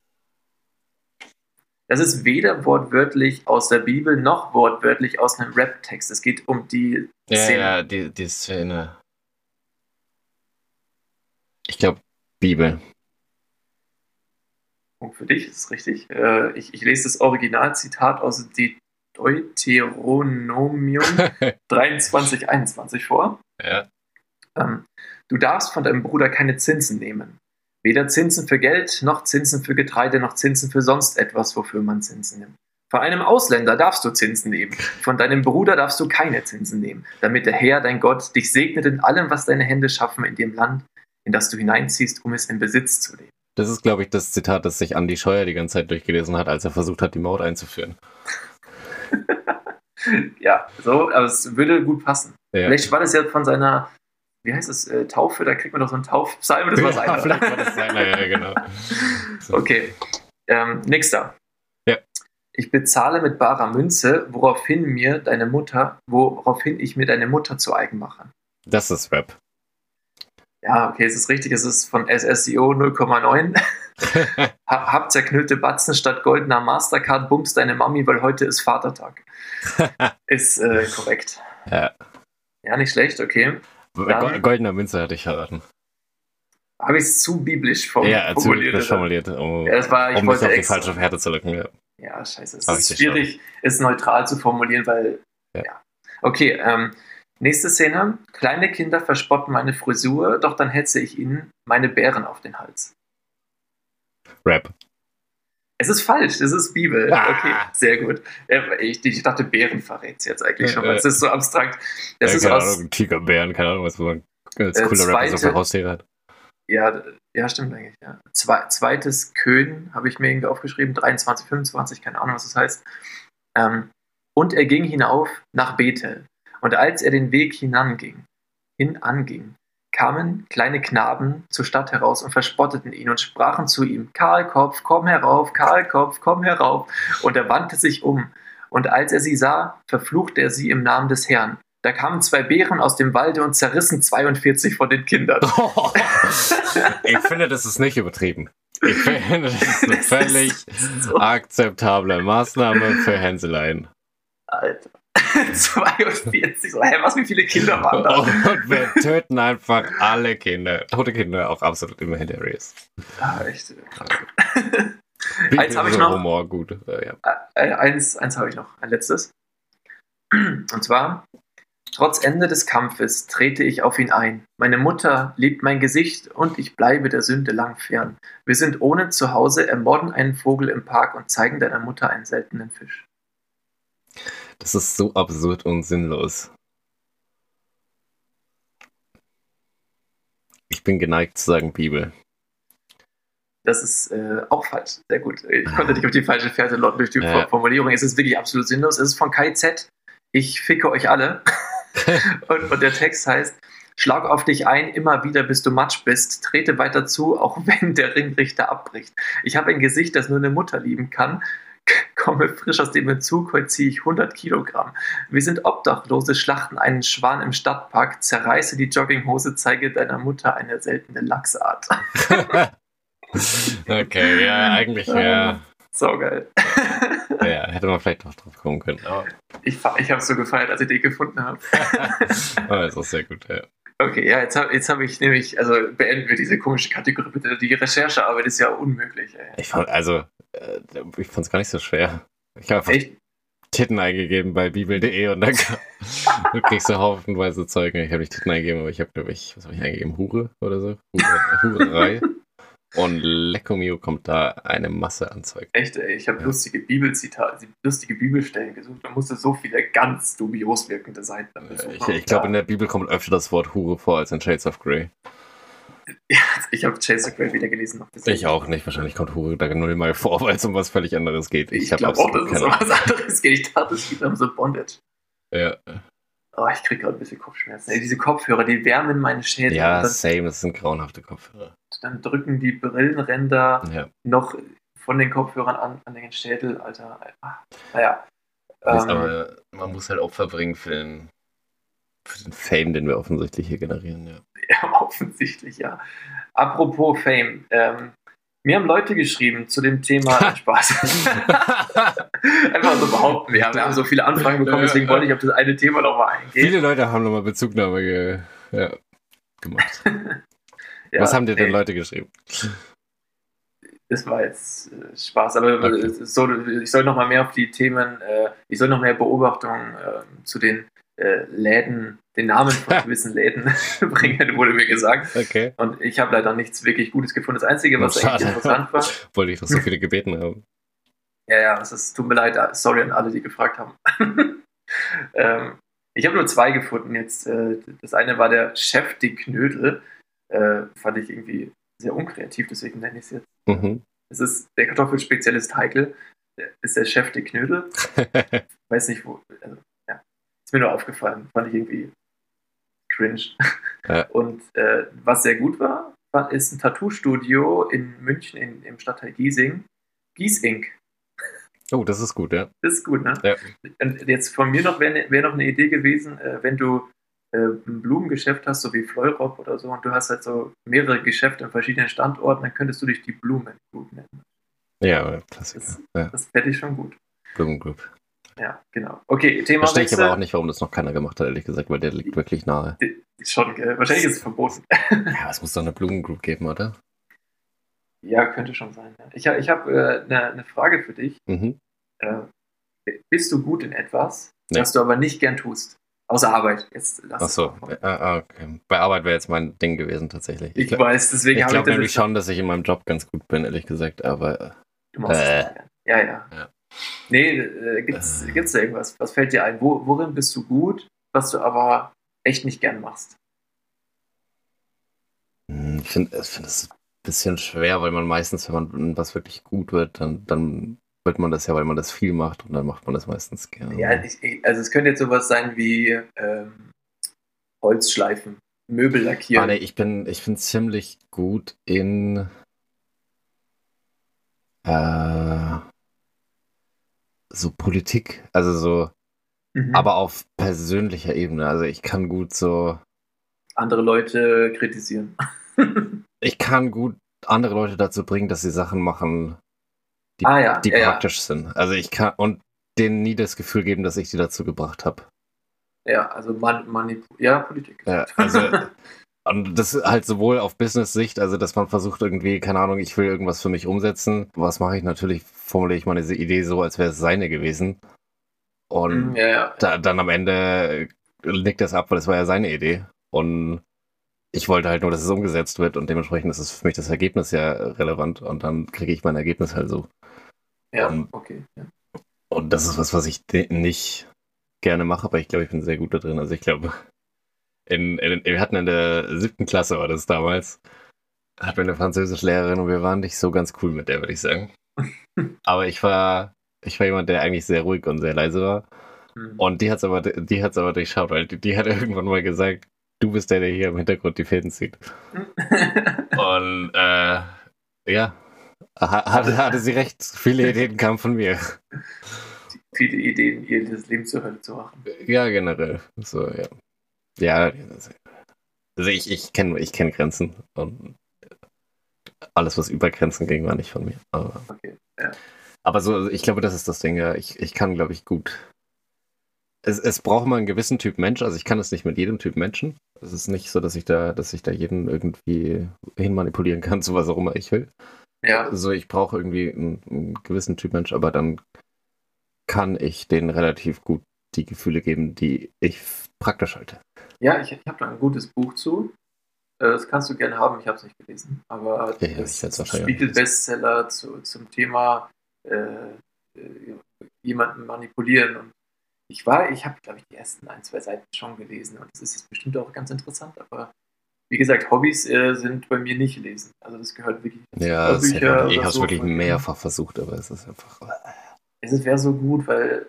Das ist weder wortwörtlich aus der Bibel noch wortwörtlich aus einem Rap-Text. Es geht um die Ja, Szene. ja, die, die Szene. Ich glaube, Bibel. Punkt für dich, ist richtig. Äh, ich, ich lese das Originalzitat aus De Deuteronomium 2321 vor. ja. Ähm, du darfst von deinem Bruder keine Zinsen nehmen. Weder Zinsen für Geld, noch Zinsen für Getreide, noch Zinsen für sonst etwas, wofür man Zinsen nimmt. Von einem Ausländer darfst du Zinsen nehmen. Von deinem Bruder darfst du keine Zinsen nehmen, damit der Herr, dein Gott, dich segnet in allem, was deine Hände schaffen in dem Land, in das du hineinziehst, um es in Besitz zu nehmen. Das ist, glaube ich, das Zitat, das sich Andi Scheuer die ganze Zeit durchgelesen hat, als er versucht hat, die Maut einzuführen. Ja, so, aber es würde gut passen. Ja. Vielleicht war das ja von seiner, wie heißt es, äh, Taufe, da kriegt man doch so einen Taufpsalm, das war ja, seiner. vielleicht war das seiner, ja, genau. So. Okay, ähm, nächster. Ja. Ich bezahle mit barer Münze, woraufhin mir deine Mutter, woraufhin ich mir deine Mutter zu eigen mache. Das ist Rap. Ja, okay, es ist richtig, es ist von SSIO 0,9. Ha- Hab zerknüllte Batzen statt goldener Mastercard, bums deine Mami, weil heute ist Vatertag. ist äh, korrekt. Ja. Ja, nicht schlecht, okay. Go- Goldener Münze hatte ich verraten. Habe ich es zu biblisch form Ja, zu formuliert? biblisch formuliert, um, Ja, das war, ich um wollte auf die falsche Fährte zu locken. Ja. Ja, scheiße. Es Hab ist schwierig, es neutral zu formulieren, weil. Ja. Ja. Okay, ähm, nächste Szene. Kleine Kinder verspotten meine Frisur, doch dann hetze ich ihnen meine Bären auf den Hals. Rap. Es ist falsch, es ist Bibel. Ah. Okay, sehr gut. Äh, Ich, ich dachte, Bären verrät jetzt eigentlich schon, Äh, weil es ist so abstrakt. Es ja, ist keine aus. Ahnung, Tigerbären, keine Ahnung, was man als Äh, cooler Rapper so zweite- für Haustiere hat. Ja, ja, stimmt eigentlich. Ja. Zwei, zweites Kön habe ich mir irgendwie aufgeschrieben, 23, 25, keine Ahnung, was das heißt. Ähm, und er ging hinauf nach Bethel. Und als er den Weg hinanging, hinanging, kamen kleine Knaben zur Stadt heraus und verspotteten ihn und sprachen zu ihm: Kahlkopf, komm herauf, Kahlkopf, komm herauf. Und er wandte sich um. Und als er sie sah, verfluchte er sie im Namen des Herrn. Da kamen zwei Bären aus dem Walde und zerrissen 42 von den Kindern. ich finde, das ist nicht übertrieben. Ich finde, das ist eine völlig ist so, akzeptable Maßnahme für Hänseleien. Alter. 42. So, hä, was, wie viele Kinder waren da? Und wir töten einfach alle Kinder. Tote Kinder auch absolut immer hilarious. Ah, echt. krass. Eins habe ich noch. Humor, gut. Äh, ja. Äh, eins eins habe ich noch, ein letztes. Und zwar, trotz Ende des Kampfes trete ich auf ihn ein. Meine Mutter liebt mein Gesicht und ich bleibe der Sünde lang fern. Wir sind ohne Zuhause, ermorden einen Vogel im Park und zeigen deiner Mutter einen seltenen Fisch. Das ist so absurd und sinnlos. Ich bin geneigt zu sagen Bibel. Das ist äh, auch falsch. Sehr gut. Ich konnte dich auf die falsche Fährte locken durch die Ja. Formulierung. Es ist wirklich absolut sinnlos. Es ist von KZ. Ich ficke euch alle. und, und der Text heißt: Schlag auf dich ein, immer wieder, bis du matsch bist. Trete weiter zu, auch wenn der Ringrichter abbricht. Ich habe ein Gesicht, das nur eine Mutter lieben kann. Komme frisch aus dem Entzug, heute ziehe ich 100 Kilogramm. Wir sind Obdachlose, schlachten einen Schwan im Stadtpark, zerreiße die Jogginghose, zeige deiner Mutter eine seltene Lachsart. okay, ja, eigentlich, ja. So geil. ja, hätte man vielleicht noch drauf kommen können. Aber. Ich, ich habe es so gefeiert, als ich den gefunden habe. das ist sehr gut, ja. Okay, ja, jetzt habe jetzt hab ich nämlich, also beenden wir diese komische Kategorie bitte. Die Recherchearbeit ist ja unmöglich. Ey. Ich fand, also, äh, ich fand es gar nicht so schwer. Ich habe einfach? Titten eingegeben bei bibel.de und dann kriegst du haufenweise Zeugen. Ich habe nicht Titten eingegeben, aber ich habe, glaube ich, was habe ich eingegeben? Hure oder so? Hure, Hurerei. Und Lecco kommt da eine Masse an Zeug. Echt, ey, ich habe ja. lustige Bibelzitate, lustige Bibelstellen gesucht. Da musste so viele ganz dubios wirkende Seiten Ich, ich glaube, in der Bibel kommt öfter das Wort Hure vor als in Shades of Grey. Ja, ich habe Shades of Grey wieder gelesen. Ich auch nicht. Wahrscheinlich kommt Hure da null mal vor, weil es um was völlig anderes geht. Ich, ich glaube auch, dass es um was anderes geht. Ich dachte, es geht um so Bondage. Ja. Oh, ich kriege gerade ein bisschen Kopfschmerzen. Ey, diese Kopfhörer, die wärmen meine Schädel. Ja, same. Das sind grauenhafte Kopfhörer dann drücken die Brillenränder ja. noch von den Kopfhörern an, an den Schädel, Alter. Naja. Ähm, aber man muss halt Opfer bringen für den, für den Fame, den wir offensichtlich hier generieren, ja. Ja, offensichtlich, ja. Apropos Fame, ähm, mir haben Leute geschrieben zu dem Thema Spaß. Einfach so behaupten, wir haben, wir haben so viele Anfragen bekommen, deswegen wollte ich auf das eine Thema nochmal eingehen. Viele Leute haben nochmal Bezugnahme ge ja, gemacht. Ja, Was haben dir denn ey. Leute geschrieben? Das war jetzt äh, Spaß, aber okay. soll, ich soll noch mal mehr auf die Themen, äh, ich soll noch mehr Beobachtungen äh, zu den äh, Läden, den Namen von gewissen Läden bringen, wurde mir gesagt. Okay. Und ich habe leider nichts wirklich Gutes gefunden. Das Einzige, was Schade. eigentlich interessant war. Wollte ich doch so viele gebeten haben. Ja, ja, es ist, tut mir leid, sorry an alle, die gefragt haben. ähm, ich habe nur zwei gefunden jetzt. Äh, das eine war der Chef de Knödel äh, fand ich irgendwie sehr unkreativ, deswegen nenne ich es jetzt. Mhm. Es ist der Kartoffelspezialist Heikel, ist der Chef der Knödel. Weiß nicht, wo. Also. Ist mir nur aufgefallen, fand ich irgendwie cringe. Ja. Und äh, was sehr gut war, war ist ein Tattoo-Studio in München in, im Stadtteil Giesing. Giesing. Oh, das ist gut, ja. Das ist gut, ne? Ja. Und jetzt von mir noch wäre wär noch eine Idee gewesen, äh, wenn du äh, ein Blumengeschäft hast, so wie Fleurop oder so, und du hast halt so mehrere Geschäfte an verschiedenen Standorten, dann könntest du dich die Blumen Group nennen. Ja, Klassiker. Das, ja. das fände ich schon gut. Blumengroup. Ja, genau. Okay, Thema Verstehe ich aber auch nicht, warum das noch keiner gemacht hat, ehrlich gesagt, weil der liegt wirklich nahe. Schon, gell? Wahrscheinlich ist es verboten. ja, es muss doch eine Blumengroup geben, oder? Ja, könnte schon sein. Ja. Ich, ich habe äh, eine, eine Frage für dich. Mhm. Äh, bist du gut in etwas, nee. das du aber nicht gern tust? Außer Arbeit. Jetzt lass Achso, ah, okay. Bei Arbeit wäre jetzt mein Ding gewesen tatsächlich. Ich, ich weiß, deswegen habe ich. Ich glaube nämlich schon, dass ich in meinem Job ganz gut bin, ehrlich gesagt, aber. Du machst äh, es ja, ja. ja. Nee, äh, gibt's, äh. gibt's da irgendwas? Was fällt dir ein? Wo, worin bist du gut, was du aber echt nicht gern machst? Hm, ich finde ich find ein bisschen schwer, weil man meistens, wenn man was wirklich gut wird, dann, dann wird man das ja, weil man das viel macht und dann macht man das meistens gerne. Ja, ich, also es könnte jetzt sowas sein wie ähm, Holzschleifen, Möbel lackieren. Ah, nee, ich bin, ich bin ziemlich gut in äh, so Politik, also so, mhm. aber auf persönlicher Ebene. Also ich kann gut so andere Leute kritisieren. ich kann gut andere Leute dazu bringen, dass sie Sachen machen, die, ah, ja. die ja, praktisch ja. sind. Also ich kann und denen nie das Gefühl geben, dass ich die dazu gebracht habe. Ja, also man, Manip ja, Politik. Ja, also und das halt sowohl auf Business-Sicht, also dass man versucht irgendwie, keine Ahnung, ich will irgendwas für mich umsetzen. Was mache ich natürlich? Formuliere ich meine Idee so, als wäre es seine gewesen. Und mm, ja, da, dann am Ende nickt das ab, weil es war ja seine Idee. Und ich wollte halt nur, dass es umgesetzt wird und dementsprechend ist es für mich das Ergebnis ja relevant und dann kriege ich mein Ergebnis halt so. Ja, und, okay. Ja. Und das ist was, was ich nicht gerne mache, aber ich glaube, ich bin sehr gut da drin. Also ich glaube, in, in, wir hatten in der siebten Klasse, war das damals, hatten wir eine Französischlehrerin und wir waren nicht so ganz cool mit der, würde ich sagen. aber ich war, ich war jemand, der eigentlich sehr ruhig und sehr leise war. Mhm. Und die hat es aber, die hat's aber durchschaut, weil die, die hat irgendwann mal gesagt, du bist der, der hier im Hintergrund die Fäden zieht. Und äh, ja, hatte, hatte sie recht. Viele Ideen kamen von mir. Viele Ideen, ihr das Leben zur Hölle zu machen. Ja, generell. So, ja. Ja, also ich, ich kenne ich kenn Grenzen und alles, was über Grenzen ging, war nicht von mir. Aber, okay, ja. aber so, ich glaube, das ist das Ding, ja. Ich, ich kann, glaube ich, gut. Es, es braucht mal einen gewissen Typ Mensch, also ich kann es nicht mit jedem Typ Menschen. Es ist nicht so, dass ich da, dass ich da jeden irgendwie hinmanipulieren kann, zu was auch immer ich will. Ja. Also ich brauche irgendwie einen, einen gewissen Typ Mensch, aber dann kann ich denen relativ gut die Gefühle geben, die ich praktisch halte. Ja, ich, ich habe da ein gutes Buch zu. Äh, das kannst du gerne haben, ich habe es nicht gelesen. Aber ja, das ist ein Spiegel-Bestseller zu, zum Thema äh, äh, jemanden manipulieren. Und ich war, ich habe, glaube ich, die ersten ein, zwei Seiten schon gelesen und das ist jetzt bestimmt auch ganz interessant, aber wie gesagt, Hobbys äh, sind bei mir nicht lesen. Also das gehört wirklich ja, zu Bücher. ich habe es wirklich mehrfach versucht, aber es ist einfach. Es wäre so gut, weil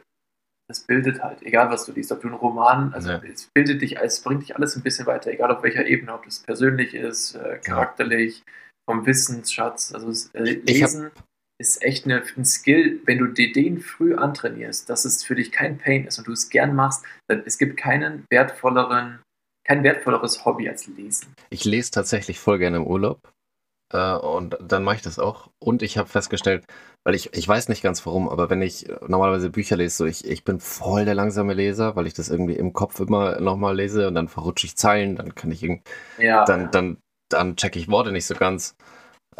es bildet halt, egal was du liest, ob du einen Roman, also ja. es bildet dich, es bringt dich alles ein bisschen weiter, egal auf welcher Ebene, ob das persönlich ist, äh, charakterlich, vom Wissensschatz. Also das, äh, Lesen hab... ist echt eine, ein Skill, wenn du dir den früh antrainierst, dass es für dich kein Pain ist und du es gern machst, dann es gibt keinen wertvolleren, kein wertvolleres Hobby als Lesen. Ich lese tatsächlich voll gerne im Urlaub. Äh, und dann mache ich das auch. Und ich habe festgestellt, weil ich, ich weiß nicht ganz warum, aber wenn ich normalerweise Bücher lese, so ich, ich bin voll der langsame Leser, weil ich das irgendwie im Kopf immer nochmal lese und dann verrutsche ich Zeilen, dann kann ich irgendwie, ja. dann, dann, dann checke ich Worte nicht so ganz.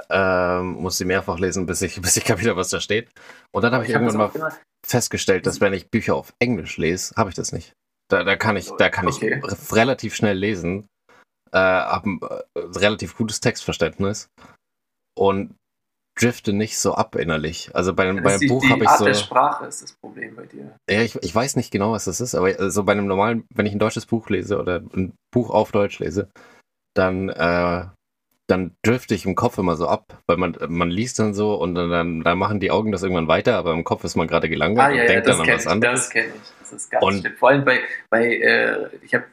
Ähm, muss sie mehrfach lesen, bis ich, bis ich kapiere, was da steht. Und dann habe ich, ich hab irgendwann mal festgestellt, dass wenn ich Bücher auf Englisch lese, habe ich das nicht. Da, da kann ich, da kann okay. ich relativ schnell lesen äh, habe ein äh, relativ gutes Textverständnis und drifte nicht so ab innerlich. Also bei, ja, bei einem Buch habe ich so. Die Sprache ist das Problem bei dir. Ja, ich, ich weiß nicht genau, was das ist, aber so also bei einem normalen, wenn ich ein deutsches Buch lese oder ein Buch auf Deutsch lese, dann, äh, dann drifte ich im Kopf immer so ab, weil man, man liest dann so und dann, dann, dann machen die Augen das irgendwann weiter, aber im Kopf ist man gerade gelangweilt ah, ja, und ja, denkt dann an was anderes. Das kenne ich, das ist ganz und, schlimm. Vor allem bei, bei äh, ich habe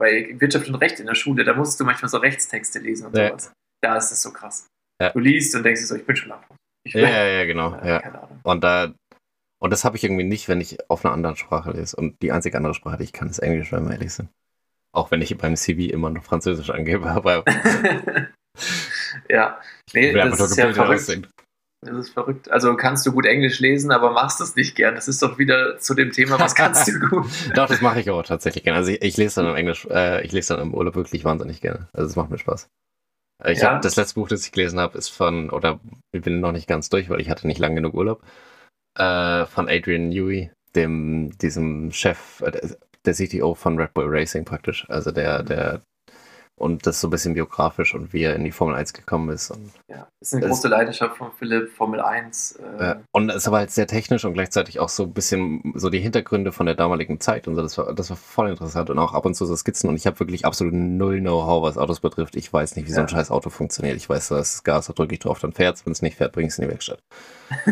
bei Wirtschaft und Recht in der Schule, da musst du manchmal so Rechtstexte lesen und ja. sowas. Da ist es so krass. Ja. Du liest und denkst dir so, ich bin schon ab. Ja, ja, ja, genau. Ja. Und da, und das habe ich irgendwie nicht, wenn ich auf einer anderen Sprache lese. Und die einzige andere Sprache, die ich kann, ist Englisch, wenn wir ehrlich sind. Auch wenn ich beim CV immer noch Französisch angebe, aber. ja, nee, das ist ja verrückt. Das ist verrückt. Also kannst du gut Englisch lesen, aber machst es nicht gern. Das ist doch wieder zu dem Thema, was kannst du gut. doch, das mache ich aber tatsächlich gerne. Also ich, ich, lese dann im Englisch, äh, ich lese dann im Urlaub wirklich wahnsinnig gerne. Also es macht mir Spaß. Äh, ich ja. habe das letzte Buch, das ich gelesen habe, ist von, oder ich bin noch nicht ganz durch, weil ich hatte nicht lang genug Urlaub, äh, von Adrian Newey, dem, diesem Chef, äh, der CTO von Red Bull Racing praktisch. Also der, der und das so ein bisschen biografisch und wie er in die Formel 1 gekommen ist. Und ja, ist eine große Leidenschaft von Philipp, Formel 1. Äh. und es ist aber halt sehr technisch und gleichzeitig auch so ein bisschen so die Hintergründe von der damaligen Zeit und so. Das war, das war voll interessant und auch ab und zu so Skizzen und ich habe wirklich absolut null Know-how, was Autos betrifft. Ich weiß nicht, wie ja. so ein scheiß Auto funktioniert. Ich weiß, das ist Gas, da drücke ich drauf, dann fährt Wenn es nicht fährt, bringe ich es in die Werkstatt.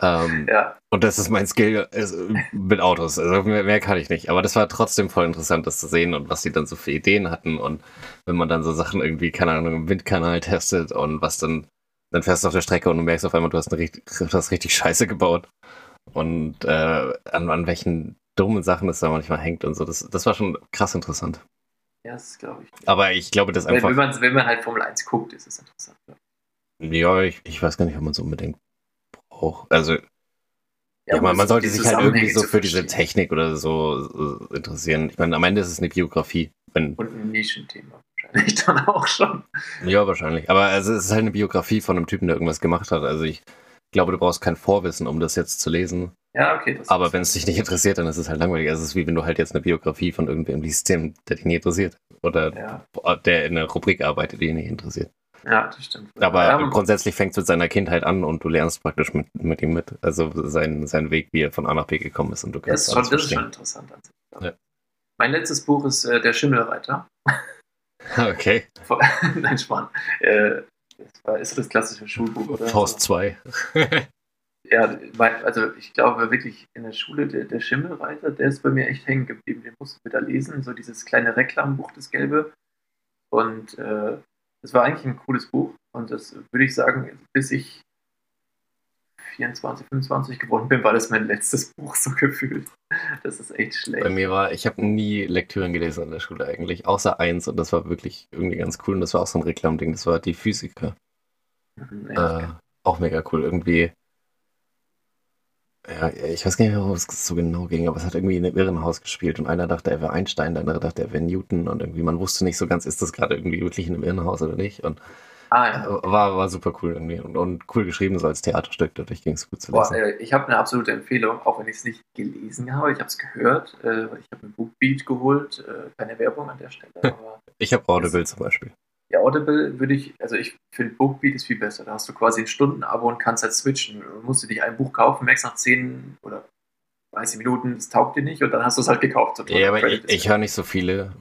ähm, ja. Und das ist mein Skill ist, mit Autos. Also mehr, mehr kann ich nicht. Aber das war trotzdem voll interessant, das zu sehen und was die dann so für Ideen hatten und wenn man dann so Sachen irgendwie, keine Ahnung, im Windkanal testet und was dann, dann fährst du auf der Strecke und du merkst auf einmal, du hast, eine, du hast richtig Scheiße gebaut. Und äh, an, an welchen dummen Sachen das da manchmal hängt und so. Das, das war schon krass interessant. Ja, das glaube ich. Aber ich glaube, das einfach. Wenn man, wenn man halt Formel 1 guckt, ist es interessant. Ja, ja ich, ich weiß gar nicht, ob man es unbedingt braucht. Also, ja, ja man, man sollte sich halt irgendwie so für diese Technik oder so interessieren. Ich meine, am Ende ist es eine Biografie. Wenn, Und ein Nischenthema wahrscheinlich dann auch schon. Ja, wahrscheinlich. Aber also, es ist halt eine Biografie von einem Typen, der irgendwas gemacht hat. Also ich glaube, du brauchst kein Vorwissen, um das jetzt zu lesen. Ja, okay. Aber wenn es dich nicht interessiert, dann ist es halt langweilig. Also es ist wie wenn du halt jetzt eine Biografie von irgendwem liest, der dich nicht interessiert. Oder ja. der in einer Rubrik arbeitet, die dich nicht interessiert. Ja, das stimmt. Aber ja, grundsätzlich fängt es mit seiner Kindheit an und du lernst praktisch mit, mit ihm mit. Also sein, sein Weg, wie er von A nach B gekommen ist und du kannst das ist schon, das ist schon interessant an sich. Ja. Mein letztes Buch ist äh, Der Schimmelreiter. Okay. Nein, Spann. Äh, ist das klassische Schulbuch, oder? Faust 2. Ja, also ich glaube wirklich in der Schule, der, der Schimmelreiter, der ist bei mir echt hängen geblieben. Den mussten wir da lesen, so dieses kleine Reklambuch, das Gelbe. Und äh, das war eigentlich ein cooles Buch. Und das würde ich sagen, bis ich 24, 25 geworden bin, war das mein letztes Buch so gefühlt. Das ist echt schlecht. Bei mir war, ich habe nie Lektüren gelesen in der Schule eigentlich, außer eins und das war wirklich irgendwie ganz cool und das war auch so ein Reklamding, das war die Physiker. Mhm, äh, auch mega cool. Irgendwie ja, ich weiß gar nicht mehr, worum es so genau ging, aber es hat irgendwie in einem Irrenhaus gespielt und einer dachte, er wäre Einstein, der andere dachte, er wäre Newton und irgendwie, man wusste nicht so ganz, ist das gerade irgendwie wirklich in einem Irrenhaus oder nicht und ah, ja. Äh, war, war super cool irgendwie und, und cool geschrieben, so als Theaterstück, dadurch ging es gut zu lesen. Boah, äh, ich habe eine absolute Empfehlung, auch wenn ich es nicht gelesen habe, ich habe es gehört, äh, ich habe ein Bookbeat geholt, keine Werbung an der Stelle, ich habe Audible zum Beispiel. Ja, Audible würde ich, also ich finde Bookbeat ist viel besser. Da hast du quasi ein Stundenabo und kannst halt switchen. Du musst dir dich ein Buch kaufen, merkst nach 10 oder 30 Minuten, es taugt dir nicht und dann hast du es halt gekauft. Ja, aber ich, ich höre nicht so viele,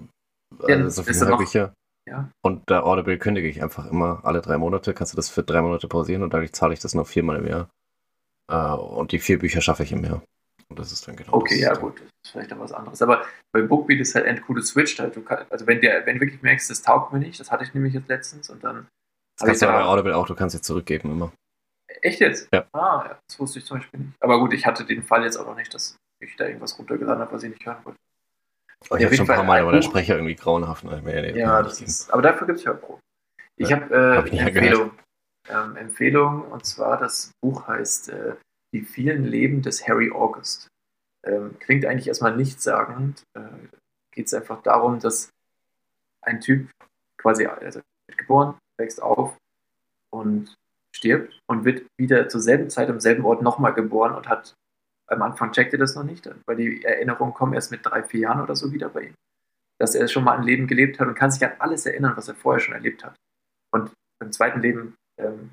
ja, äh, so viele Hörbücher. Ja. Und der Audible kündige ich einfach immer alle drei Monate. Kannst du das für drei Monate pausieren und dadurch zahle ich das noch viermal im Jahr. Äh, und die vier Bücher schaffe ich im Jahr. Und das ist dann genau Okay, ja gut, das ist vielleicht dann was anderes. Aber bei Bookbeat ist halt ein cooles Switch halt. Kann, also wenn der, wenn du wirklich merkst, das taugt mir nicht, das hatte ich nämlich jetzt letztens und dann. Das kannst du bei Audible auch, du kannst jetzt zurückgeben immer. Echt jetzt? Ja. Ah, ja, das wusste ich zum Beispiel nicht. Aber gut, ich hatte den Fall jetzt auch noch nicht, dass ich da irgendwas runtergeladen habe, was ich nicht hören wollte. Oh, ich habe schon ein paar Mal, aber der Sprecher irgendwie grauenhaft. Ne? Ja, das ist, aber dafür gibt es Hörproben. Ich habe äh, hab eine Empfehlung, ähm, Empfehlung, und zwar das Buch heißt äh, Die vielen Leben des Harry August. Ähm, klingt eigentlich erstmal nichtssagend. Äh, Geht es einfach darum, dass ein Typ quasi also wird geboren, wächst auf und stirbt und wird wieder zur selben Zeit am selben Ort nochmal geboren und hat am Anfang checkt er das noch nicht, weil die Erinnerungen kommen erst mit drei, vier Jahren oder so wieder bei ihm. Dass er schon mal ein Leben gelebt hat und kann sich an alles erinnern, was er vorher schon erlebt hat. Und im zweiten Leben ähm,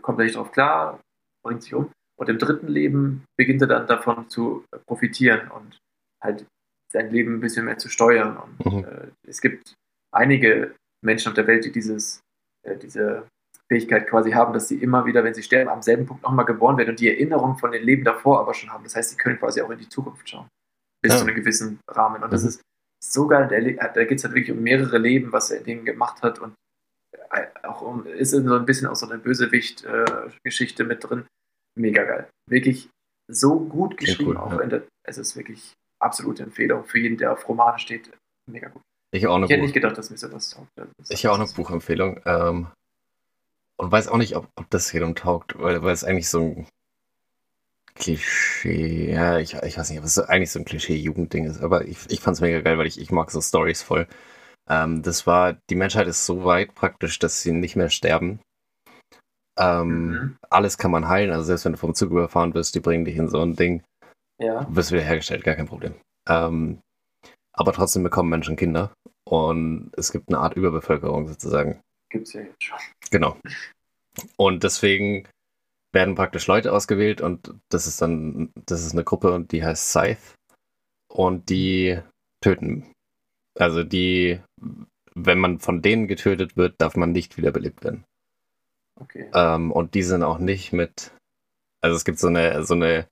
kommt er nicht drauf klar, bringt sich um und im dritten Leben beginnt er dann davon zu profitieren und halt sein Leben ein bisschen mehr zu steuern. Und mhm. äh, es gibt einige Menschen auf der Welt, die dieses, äh, diese Fähigkeit quasi haben, dass sie immer wieder, wenn sie sterben, am selben Punkt nochmal geboren werden und die Erinnerung von den Leben davor aber schon haben. Das heißt, sie können quasi auch in die Zukunft schauen. Bis ja. zu einem gewissen Rahmen. Und mhm. das ist so geil. Da geht es halt wirklich um mehrere Leben, was er in denen gemacht hat. Und äh, auch um, ist so ein bisschen auch so eine Bösewicht-Geschichte mit drin mega geil. Wirklich so gut geschrieben, cool, auch ja. der, es ist wirklich absolute Empfehlung für jeden, der auf Romane steht. Mega gut. Ich, auch ich hätte nicht gedacht, dass mir sowas taugt. Ich habe auch eine Buchempfehlung. Ähm, und weiß auch nicht, ob, ob das jedem taugt, weil, weil es eigentlich so ein Klischee, ja, ich, ich weiß nicht, ob es eigentlich so ein Klischee-Jugendding ist, aber ich, ich fand es mega geil, weil ich, ich mag so Stories voll. Ähm, das war, die Menschheit ist so weit praktisch, dass sie nicht mehr sterben. Ähm, mhm. Alles kann man heilen, also selbst wenn du vom Zug überfahren bist, die bringen dich in so ein Ding. Ja. Du wirst wieder hergestellt, gar kein Problem. Ähm, aber trotzdem bekommen Menschen Kinder und es gibt eine Art Überbevölkerung sozusagen. Gibt es ja jetzt schon. Genau. Und deswegen werden praktisch Leute ausgewählt und das ist dann, das ist eine Gruppe, die heißt Scythe und die töten. Also die, wenn man von denen getötet wird, darf man nicht wiederbelebt werden. Okay. Ähm, und die sind auch nicht mit, also es gibt so eine, so eine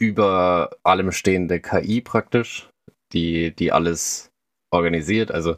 über allem stehende KI praktisch, die, die alles organisiert. Also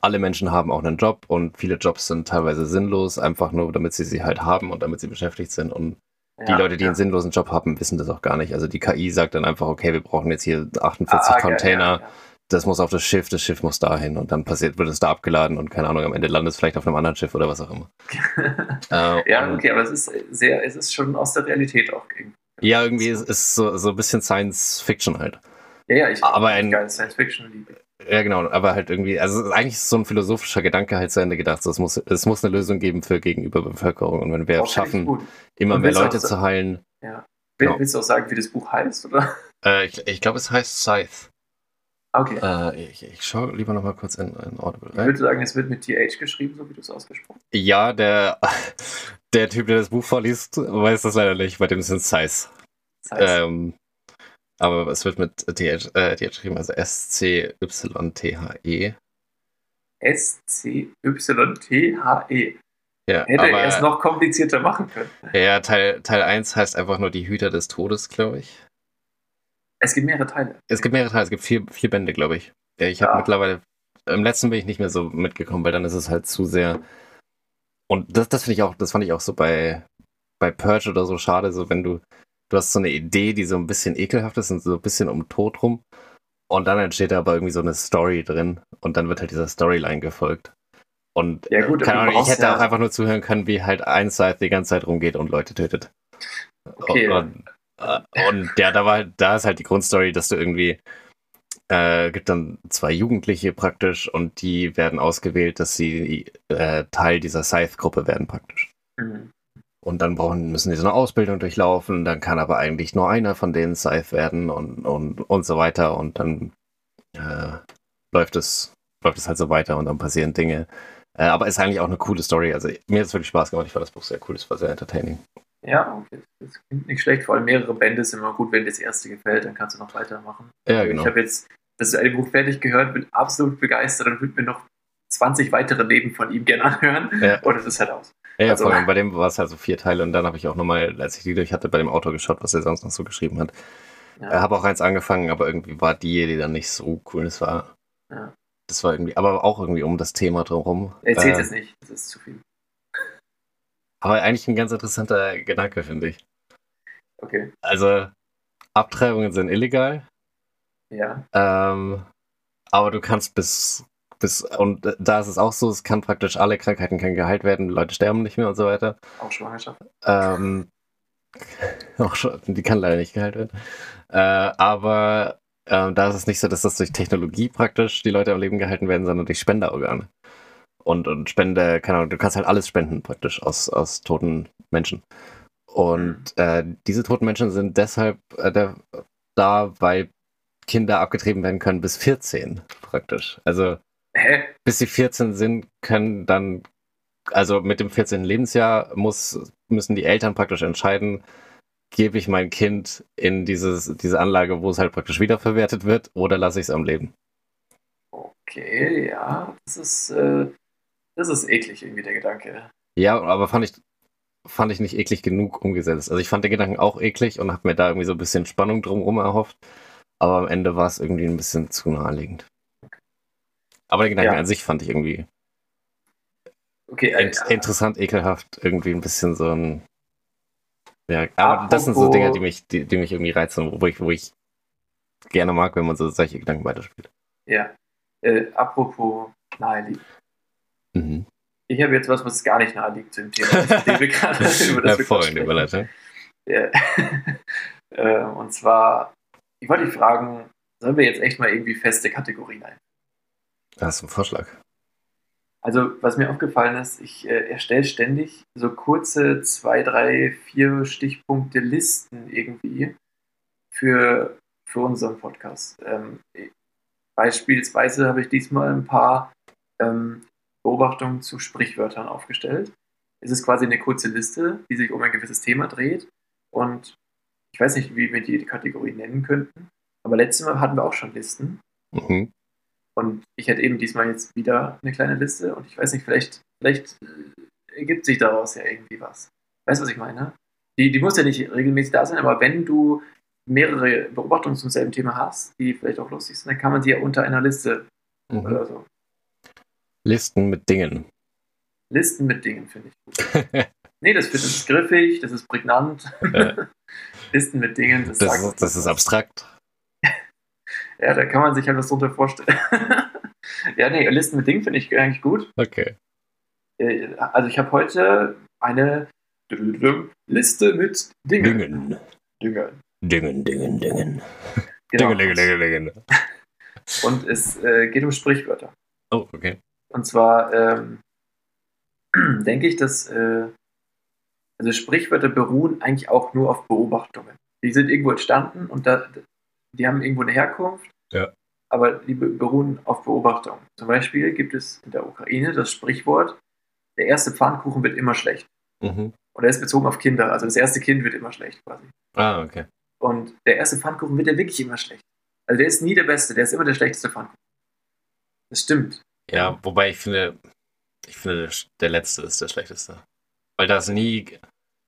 alle Menschen haben auch einen Job und viele Jobs sind teilweise sinnlos, einfach nur damit sie sie halt haben und damit sie beschäftigt sind. Und ja, die Leute, die ja. einen sinnlosen Job haben, wissen das auch gar nicht. Also die KI sagt dann einfach, okay, wir brauchen jetzt hier 48 ah, Container. Okay, ja, das muss auf das Schiff, das Schiff muss dahin und dann passiert, wird es da abgeladen und keine Ahnung, am Ende landet es vielleicht auf einem anderen Schiff oder was auch immer. äh, ja, okay, aber es ist sehr, es ist schon aus der Realität auch irgendwie. Ja, irgendwie ist es so, so ein bisschen Science Fiction halt. Ja, ja, ich aber ein, Science Fiction liebe. Ja, genau, aber halt irgendwie, also eigentlich ist so ein philosophischer Gedanke halt zu Ende gedacht. So, es, muss, es muss eine Lösung geben für Gegenüberbevölkerung und wenn wir es schaffen, immer mehr Leute zu heilen. Ja. Genau. Willst du auch sagen, wie das Buch heißt, oder? Äh, ich ich glaube, es heißt Scythe. Okay. Äh, ich, ich schaue lieber noch mal kurz in, in Audible rein. Ich würde sagen, es wird mit TH geschrieben, so wie du es ausgesprochen hast. Ja, der, der Typ, der das Buch vorliest, weiß das leider nicht. Bei dem sind Size. Ähm, aber es wird mit TH, äh, TH geschrieben, also S-C-Y-T-H-E. S-C-Y-T-H-E. Ja, Hätte aber, er es noch komplizierter machen können. Ja, Teil, Teil 1 heißt einfach nur die Hüter des Todes, glaube ich. Es gibt mehrere Teile. Es gibt mehrere Teile, es gibt vier, vier Bände, glaube ich. Ich habe Ja. mittlerweile, im letzten bin ich nicht mehr so mitgekommen, weil dann ist es halt zu sehr. Und das, das finde ich auch, das fand ich auch so bei, bei Purge oder so schade, so wenn du, du hast so eine Idee, die so ein bisschen ekelhaft ist und so ein bisschen um Tod rum. Und dann entsteht da aber irgendwie so eine Story drin und dann wird halt dieser Storyline gefolgt. Und Ja, gut, keine Ahnung, ich hätte ja- auch einfach nur zuhören können, wie halt ein Scythe die ganze Zeit rumgeht und Leute tötet. Okay. Und, äh, und ja, da war da ist halt die Grundstory, dass du irgendwie äh, gibt dann zwei Jugendliche praktisch und die werden ausgewählt, dass sie äh, Teil dieser Scythe-Gruppe werden praktisch. Mhm. Und dann brauchen, müssen die so eine Ausbildung durchlaufen, dann kann aber eigentlich nur einer von denen Scythe werden und, und, und so weiter und dann äh, läuft es läuft es halt so weiter und dann passieren Dinge. Äh, aber ist eigentlich auch eine coole Story. Also mir hat es wirklich Spaß gemacht. Ich fand das Buch sehr cool. Es war sehr entertaining. Ja, okay. Das klingt nicht schlecht. Vor allem mehrere Bände ist immer gut, wenn dir das erste gefällt, dann kannst du noch weitermachen. Ja, genau. Ich habe jetzt das eine Buch fertig gehört, bin absolut begeistert und würde mir noch 20 weitere Leben von ihm gerne anhören. Ja. Oder das ist halt aus. Ja, ja Also- vor allem bei dem war es halt so vier Teile und dann habe ich auch nochmal, als ich die durch hatte, bei dem Autor geschaut, was er sonst noch so geschrieben hat. Ja. Ich habe auch eins angefangen, aber irgendwie war die Idee dann nicht so cool. Das war, Ja. das war irgendwie, aber auch irgendwie um das Thema drumherum. Erzählt Äh, es nicht, das ist zu viel. Aber eigentlich ein ganz interessanter Gedanke, finde ich. Okay, Also, Abtreibungen sind illegal, ja. ähm, aber du kannst bis, bis, und da ist es auch so, es kann praktisch alle Krankheiten können geheilt werden, Leute sterben nicht mehr und so weiter. Auch Schwangerschaft. Ähm, auch schon, die kann leider nicht geheilt werden. Äh, aber ähm, da ist es nicht so, dass das durch Technologie praktisch die Leute am Leben gehalten werden, sondern durch Spenderorgane. Und, und Spende, keine Ahnung, du kannst halt alles spenden praktisch aus, aus toten Menschen. Und äh, diese toten Menschen sind deshalb äh, da, da, weil Kinder abgetrieben werden können bis 14 praktisch. Also Hä? bis sie 14 sind, können dann, also mit dem 14. Lebensjahr muss, müssen die Eltern praktisch entscheiden, gebe ich mein Kind in dieses, diese Anlage, wo es halt praktisch wiederverwertet wird, oder lasse ich es am Leben. Okay, ja. Das ist, äh, das ist eklig irgendwie, der Gedanke. Ja, aber fand ich, fand ich nicht eklig genug umgesetzt. Also ich fand den Gedanken auch eklig und habe mir da irgendwie so ein bisschen Spannung drumherum erhofft, aber am Ende war es irgendwie ein bisschen zu naheliegend. Aber den Gedanken Ja. an sich fand ich irgendwie Okay, äh, Int interessant, ekelhaft, irgendwie ein bisschen so ein. Ja, aber das sind so Apropos- Dinge, die mich, die, die mich irgendwie reizen, wo ich, wo ich gerne mag, wenn man so solche Gedanken weiterspielt. ja. Äh, apropos naheliegend. Mhm. Ich habe jetzt was, was gar nicht nahe liegt zu dem Thema, das wir gerade über das Hervorragende gerade Überleitung. Ja. äh, und zwar, ich wollte dich fragen, sollen wir jetzt echt mal irgendwie feste Kategorien ein? Hast du einen Vorschlag? Also, was mir aufgefallen ist, ich äh, erstelle ständig so kurze zwei, drei, vier Stichpunkte Listen irgendwie für, für unseren Podcast. Ähm, beispielsweise habe ich diesmal ein paar ähm, Beobachtungen zu Sprichwörtern aufgestellt. Es ist quasi eine kurze Liste, die sich um ein gewisses Thema dreht. Und ich weiß nicht, wie wir die Kategorie nennen könnten. Aber letztes Mal hatten wir auch schon Listen. Mhm. Und ich hätte eben diesmal jetzt wieder eine kleine Liste und ich weiß nicht, vielleicht, vielleicht äh, ergibt sich daraus ja irgendwie was. Weißt du, was ich meine? Die, die muss ja nicht regelmäßig da sein, aber wenn du mehrere Beobachtungen zum selben Thema hast, die vielleicht auch lustig sind, dann kann man sie ja unter einer Liste Mhm. oder so. Listen mit Dingen. Listen mit Dingen finde ich gut. Nee, das, das ist griffig, das ist prägnant. Listen mit Dingen, das, Das, das ist abstrakt. Ja, da kann man sich halt was drunter vorstellen. ja, nee, Listen mit Dingen finde ich eigentlich gut. Okay. Äh, Also ich habe heute eine Liste mit Dingen. Dingen. Dingen. Dingen, Dingen, Dingen. Genau. Dingen, Dingen, Dingen, Dingen. Und es äh, geht um Sprichwörter. Oh, okay. Und zwar ähm, denke ich, dass äh, also Sprichwörter beruhen eigentlich auch nur auf Beobachtungen. Die sind irgendwo entstanden und da, die haben irgendwo eine Herkunft, Ja. aber die be- beruhen auf Beobachtungen. Zum Beispiel gibt es in der Ukraine das Sprichwort, der erste Pfannkuchen wird immer schlecht. Mhm. Und er ist bezogen auf Kinder, also das erste Kind wird immer schlecht quasi. Ah, okay. Und der erste Pfannkuchen wird ja wirklich immer schlecht. Also der ist nie der Beste, der ist immer der schlechteste Pfannkuchen. Das stimmt. Ja, wobei ich finde, Ich finde, der, letzte ist der schlechteste. Weil da ist nie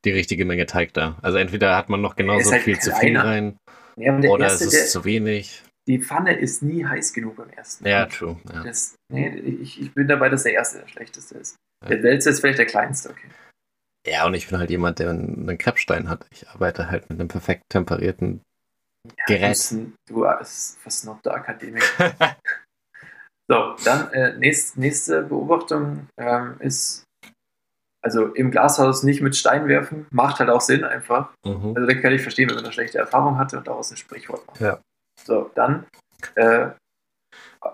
die richtige Menge Teig da. Also entweder hat man noch genauso halt viel zu viel kleiner. rein Ja, der oder erste, es ist der, zu wenig. die Pfanne ist nie heiß genug beim ersten. Ja, true. Ja. Das, nee, ich, ich bin dabei, dass der erste der schlechteste ist. Ja. Der letzte ist vielleicht der kleinste, okay. ja, und ich bin halt jemand, der einen, Kreppstein hat. Ich arbeite halt mit einem perfekt temperierten Gerät. Du, bist du als versnobter Akademiker. So, dann äh, nächst, nächste Beobachtung ähm, ist, also im Glashaus nicht mit Stein werfen, macht halt auch Sinn einfach. mhm. Also da kann ich verstehen, wenn man eine schlechte Erfahrung hatte und daraus ein Sprichwort macht. Ja. So, dann äh,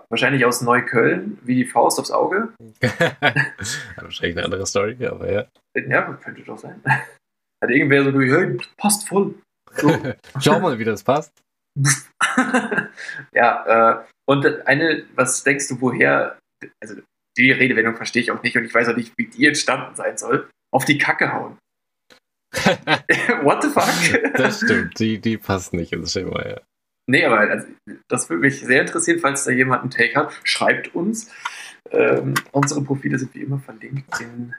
wahrscheinlich aus Neukölln, wie die Faust aufs Auge. Wahrscheinlich eine andere Story, aber ja. Ja, könnte doch sein. Hat irgendwer so durch, hey, passt voll. So. Schau mal, wie das passt. ja, äh, und eine, was denkst du, woher, also die Redewendung verstehe ich auch nicht und ich weiß auch nicht, wie die entstanden sein soll, auf die Kacke hauen. What the fuck? das stimmt, die, die passt nicht ins Schema, ja. Nee, aber also, das würde mich sehr interessieren, falls da jemand einen Take hat. Schreibt uns. Ähm, unsere Profile sind wie immer verlinkt in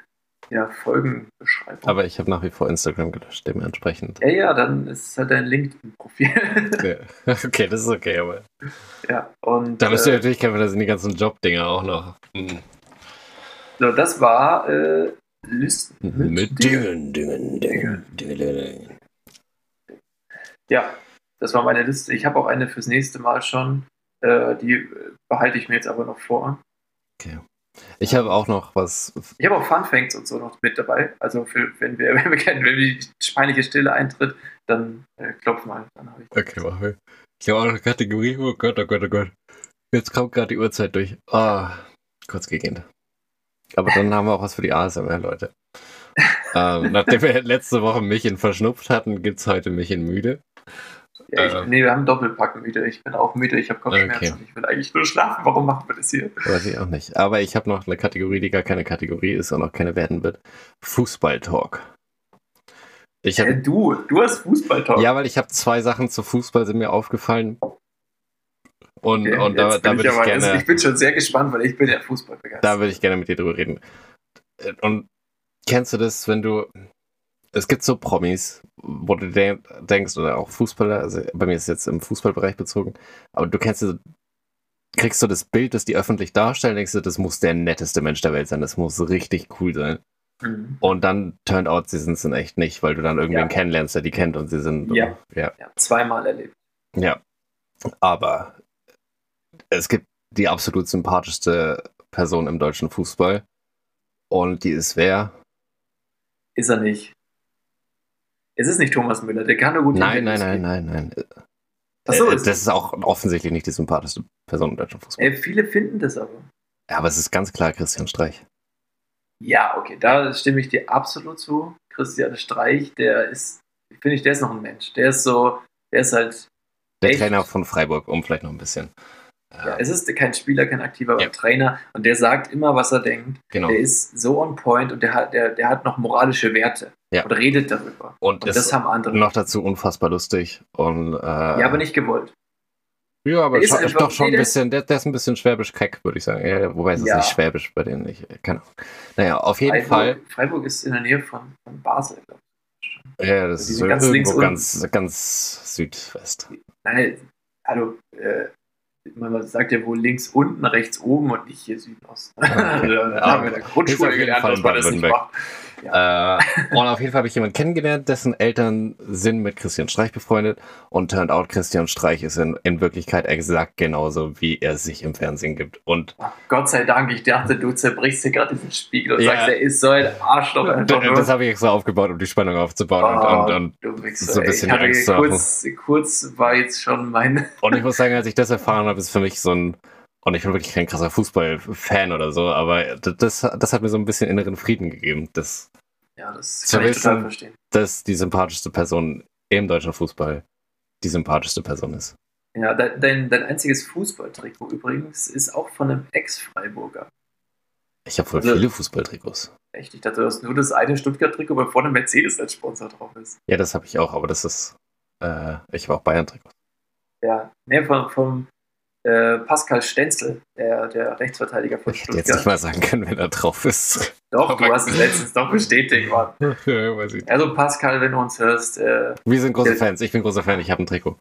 der Folgenbeschreibung. Aber ich habe nach wie vor Instagram gelöscht, dementsprechend. ja, ja, dann ist es halt dein LinkedIn-Profil. Ja. Okay, das ist okay, aber. ja, und Da müsst ihr äh, natürlich kämpfen, da sind die ganzen Jobdinger auch noch. Hm. so, das war äh, Listen Mit Dingen, Dingen, Dingen, Dingen. Ja, das war meine Liste. Ich habe auch eine fürs nächste Mal schon. Äh, die behalte ich mir jetzt aber noch vor. Ich habe auch noch was. Ich habe auch Fun Facts und so noch mit dabei. Also für, wenn wir, wenn wir kennen, wenn die peinliche Stille eintritt, dann äh, klopf mal. Dann habe ich Okay, machen wir. Ich habe auch noch eine Kategorie. Oh Gott, oh Gott, oh Gott. Jetzt kommt gerade die Uhrzeit durch. Ah, kurz gegend. Aber dann haben wir auch was für die ASMR, Leute. ähm, nachdem wir letzte Woche Michin verschnupft hatten, gibt es heute Michin müde. Ja, ich, äh. nee, wir haben Doppelpacken wieder. Ich bin auch müde, ich habe Kopfschmerzen. Okay. Ich will eigentlich nur schlafen. Warum machen wir das hier? Weiß ich auch nicht. Aber ich habe noch eine Kategorie, die gar keine Kategorie ist und auch keine werden wird. Fußball-Talk. Ich Äh, habe du, du hast Fußballtalk. Ja, weil ich habe zwei Sachen zu Fußball sind mir aufgefallen. Und, Okay, und da, da würde ich, also gerne, ich bin schon sehr gespannt, weil ich bin ja Fußball begeistert. da würde ich gerne mit dir drüber reden. Und kennst du das, wenn du, es gibt so Promis, wo du de denkst, oder auch Fußballer, also bei mir ist es jetzt im Fußballbereich bezogen, aber du kennst kriegst du das Bild, das die öffentlich darstellen, denkst du, das muss der netteste Mensch der Welt sein, das muss richtig cool sein. Mhm. Und dann turned out, sie sind es in echt nicht, weil du dann irgendwen Ja. kennenlernst, der die kennt und sie sind, Ja. ja. Ja, zweimal erlebt. Ja. Aber es gibt die absolut sympathischste Person im deutschen Fußball. Und die ist wer? Ist er nicht. Es ist nicht Thomas Müller, der kann nur gut Nein, nein, nein, geben. nein, nein. Achso, Äh, das ist auch offensichtlich nicht die sympathischste Person im deutschen Fußball. Ey, viele finden das aber. Ja, aber es ist ganz klar Christian Streich. Ja, okay, da stimme ich dir absolut zu. Christian Streich, der ist, finde ich, der ist noch ein Mensch. Der ist so, der ist halt, Der? Trainer von Freiburg, um vielleicht noch ein bisschen. Ja, Äh, es ist kein Spieler, kein aktiver Ja. Trainer und der sagt immer, was er denkt. genau. Der ist so on point und der hat, der, der hat noch moralische Werte Ja. und redet darüber. Und, Und das haben andere. noch dazu unfassbar lustig. Und, äh, ja, aber nicht gewollt. Ja, aber Der ist einfach- doch schon ein bisschen, der, der ist ein bisschen schwäbisch keck, würde ich sagen. Ja, wobei es Ja. ist nicht schwäbisch bei denen nicht. Keine Ahnung. Naja, auf jeden Fall. Freiburg, Freiburg ist in der Nähe von, von Basel, glaube Ja, das Die ist ganz links irgendwo ganz, ganz Südwest. ich. Nein, hallo, äh, man sagt ja wohl links unten, rechts oben und nicht hier Süden Osten. Ah, da haben wir in der Grundschule gelernt, dass man das nicht Baden-Württemberg. Macht. Äh, und auf jeden Fall habe ich jemanden kennengelernt, dessen Eltern sind mit Christian Streich befreundet. Und turned out, Christian Streich ist in, in Wirklichkeit exakt genauso, wie er sich im Fernsehen gibt. Und Ach, Gott sei Dank, ich dachte, du zerbrichst hier gerade diesen Spiegel und Ja. sagst, er ist so ein Arschloch. einfach das, das habe ich extra aufgebaut, um die Spannung aufzubauen. Oh, Und, und, und, du Wichser, so ein bisschen Angst zu haben. kurz, kurz war jetzt schon mein. und ich muss sagen, als ich das erfahren habe, ist für mich so ein. Und ich bin wirklich kein krasser Fußballfan oder so, aber das, das hat mir so ein bisschen inneren Frieden gegeben. Das, Ja, das kann ich total wissen- verstehen. dass die sympathischste Person im deutschen Fußball die sympathischste Person ist. Ja, de- dein, dein einziges Fußballtrikot übrigens ist auch von einem Ex-Freiburger. Ich habe voll Also- viele Fußballtrikots. Echt? Ich dachte, du hast nur das eine Stuttgart-Trikot, weil vorne Mercedes als Sponsor drauf ist. Ja, das habe ich auch, aber das ist. Äh, ich habe auch Bayern-Trikots. Ja, nee, vom, vom äh, Pascal Stenzel, der, der Rechtsverteidiger von Ich hätte jetzt nicht mal sagen können, wer da drauf ist. Doch, Aber- du hast es letztens doch bestätigt, Mann. ja. Also Pascal, wenn du uns hörst, äh, Wir sind große Ja. Fans. Ich bin großer Fan. Ich habe ein Trikot.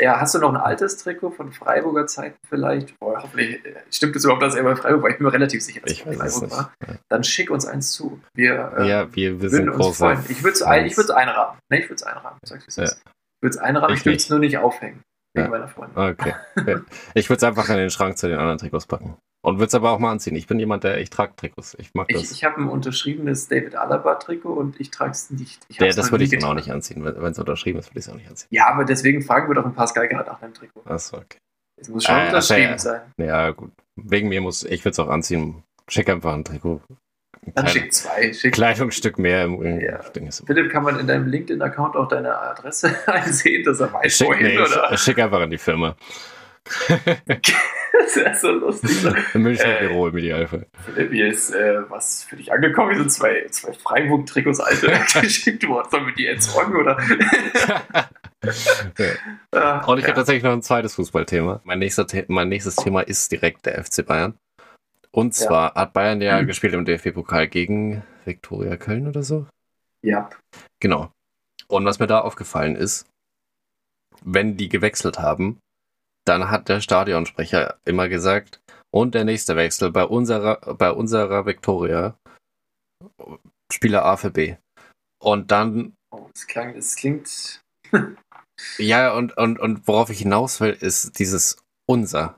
ja, hast du noch ein altes Trikot von Freiburger Zeiten vielleicht? Boah, hoffentlich äh, stimmt es überhaupt, dass er bei Freiburg war. Ich bin mir relativ sicher, dass Ich er bei Freiburg war. Dann schick uns eins zu. Wir äh, ja, wir, wir würden sind uns große freuen. Ich würde es einrahmen. Ne, ich würde es einrahmen. Sag ich, wie es. Ich würde es einrahmen, Ich würde es nur nicht aufhängen. Wegen Ja. meiner Freundin. Okay. Ich würde es einfach in den Schrank zu den anderen Trikots packen. Und würde es aber auch mal anziehen. Ich bin jemand, der, ich trage Trikots. Ich mag das. Ich, ich habe ein unterschriebenes David Alaba-Trikot und ich trage es nicht. Ich hab's das würde ich dann auch nicht anziehen. Wenn es unterschrieben ist, würde ich es auch nicht anziehen. Ja, aber deswegen fragen wir doch einen Pascal gerade nach einem Trikot. Achso, okay. Es muss schon Äh, unterschrieben ja. sein. Ja, gut. Wegen mir muss, ich würde es auch anziehen. Schick einfach ein Trikot. Dann schick zwei. Schick. Kleidungsstück mehr im, Ja. Philipp, kann man in deinem LinkedIn-Account auch deine Adresse einsehen, dass er weiß, Schick, wohin, nee, oder? ich, schick einfach an die Firma. Das wäre so lustig. Im Münchner Äh. Büro im Idealfall. Philipp, hier ist äh, was für dich angekommen. Hier sind zwei, zwei Freiburg-Trikots, alte, geschickt worden. Sollen wir die entsorgen, oder? Ah, Und ich ja. habe tatsächlich noch ein zweites Fußballthema. Mein, nächster The mein nächstes Thema ist direkt der FC Bayern. Und Ja. zwar hat Bayern ja Mhm. gespielt im DFB-Pokal gegen Viktoria Köln oder so. Ja, Genau. Und was mir da aufgefallen ist, wenn die gewechselt haben, dann hat der Stadionsprecher immer gesagt, und der nächste Wechsel bei unserer, bei unserer Viktoria, Spieler A für B. Und dann oh, das, klang, das klingt. Ja, und, und, und worauf ich hinaus will, ist dieses unser.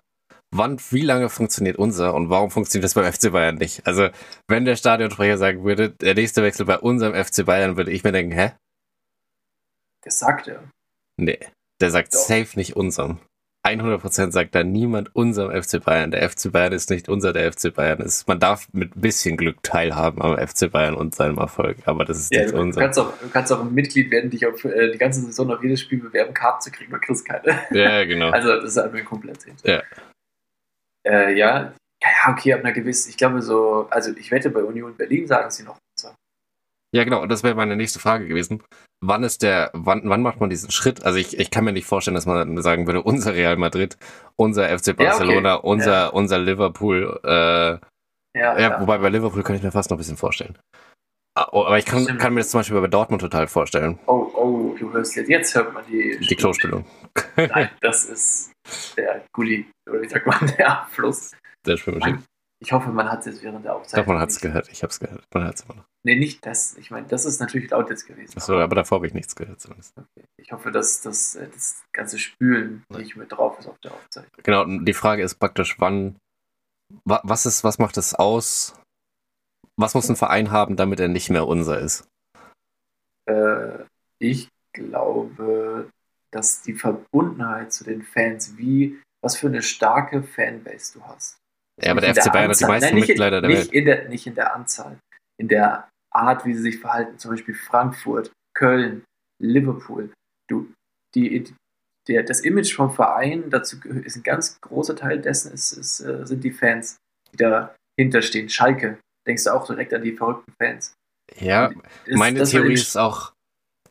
Wann, wie lange funktioniert unser und warum funktioniert das beim FC Bayern nicht? Also, wenn der Stadionsprecher sagen würde, der nächste Wechsel bei unserem FC Bayern, würde ich mir denken, hä? Das sagt er. Nee. Der sagt Doch. safe nicht unserem. 100% sagt da niemand unserem FC Bayern. Der FC Bayern ist nicht unser, der FC Bayern ist. Man darf mit ein bisschen Glück teilhaben am FC Bayern und seinem Erfolg, aber das ist Ja, nicht du, unser. kannst auch, du kannst auch ein Mitglied werden, dich auf äh, die ganze Saison auf jedes Spiel bewerben, Karten zu kriegen, du kriegst keine. Ja, genau. Also, das ist einfach ein komplett Ja. Äh, ja. Ja, okay, ab einer gewissen, ich glaube so, also ich wette, bei Union Berlin sagen sie noch so. Ja, genau. Und das wäre meine nächste Frage gewesen. Wann ist der, wann, wann macht man diesen Schritt? Also ich, ich kann mir nicht vorstellen, dass man sagen würde, unser Real Madrid, unser FC Barcelona, okay. unser, Ja. unser Liverpool, äh, Ja, ja, wobei bei Liverpool kann ich mir fast noch ein bisschen vorstellen. Ah, oh, Aber ich kann, kann mir das zum Beispiel bei Dortmund total vorstellen. Oh, oh, du hörst jetzt, jetzt hört man die. Die Klospülung. Nein, das ist der Gully, oder wie sagt man, der Abfluss. Der Schwimmmaschine. Ich hoffe, man hat es jetzt während der Aufzeichnung. Doch, man hat es gehört. Ich habe es gehört. Man hat es immer noch. Nee, nicht das. Ich meine, das ist natürlich laut jetzt gewesen. Achso, aber davor habe ich nichts gehört zumindest. Ich hoffe, dass das, äh, das ganze Spülen nicht mit drauf ist auf der Aufzeichnung. Genau, und die Frage ist praktisch, wann, wa, was ist, was macht es aus? Was muss ein Verein haben, damit er nicht mehr unser ist? Äh, ich glaube, dass die Verbundenheit zu den Fans, wie, was für eine starke Fanbase du hast. Ja, aber der FC Bayern hat die meisten nicht in- Mitglieder der nicht Welt. In der, nicht in der Anzahl, in der Art, wie sie sich verhalten. Zum Beispiel Frankfurt, Köln, Liverpool. Du, die, der, das Image vom Verein, dazu ist ein ganz großer Teil dessen, ist, ist, äh, sind die Fans, die dahinter stehen. Schalke, denkst du auch direkt an die verrückten Fans. Ja, Das- meine Theorie ist auch,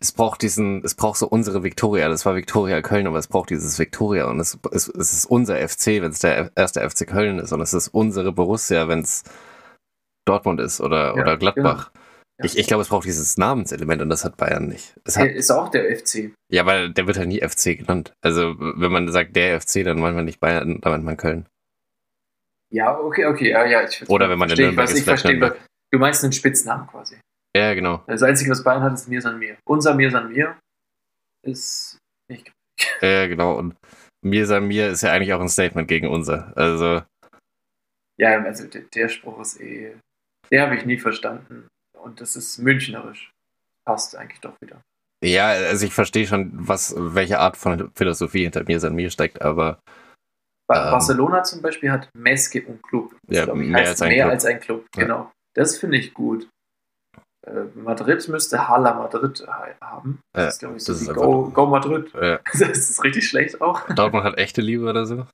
es braucht diesen, es braucht so unsere Viktoria. Das war Viktoria Köln, aber es braucht dieses Viktoria und es, es, es ist unser FC, wenn es der erste FC Köln ist und es ist unsere Borussia, wenn es Dortmund ist oder, Ja, oder Gladbach. Ja. Ich, ich glaube, es braucht dieses Namenselement und das hat Bayern nicht. Es hat, Ist auch der FC. ja, weil der wird halt nie FC genannt. Also wenn man sagt der FC, dann meint man nicht Bayern, dann meint man Köln. Ja, okay, okay, ja, ja. Ich, Oder wenn man in verstehe, Nürnberg was ist, ich verstehe. Du meinst einen Spitznamen quasi. Ja, genau. Das Einzige, was Bayern hat, ist Mir san mir. Unser Mir san mir ist nicht. Ja, genau. Und mir sein mir ist ja eigentlich auch ein Statement gegen unser. Also Ja, also der, der Spruch ist eh. Der habe ich nie verstanden. Und das ist münchnerisch. Passt eigentlich doch wieder. Ja, also ich verstehe schon, was, welche Art von Philosophie hinter mir an mir steckt, aber Ba Ähm. Barcelona zum Beispiel hat Meske und Club. Das, Ja, mehr als ein mehr Club. als ein Club. Ja. Genau. Das finde ich gut. Äh, Madrid müsste Hala Madrid ha- haben. Ja, Das ist, glaube ich, so das ist wie Go. Go Madrid. äh, Das ist richtig schlecht auch. Dortmund hat echte Liebe oder so.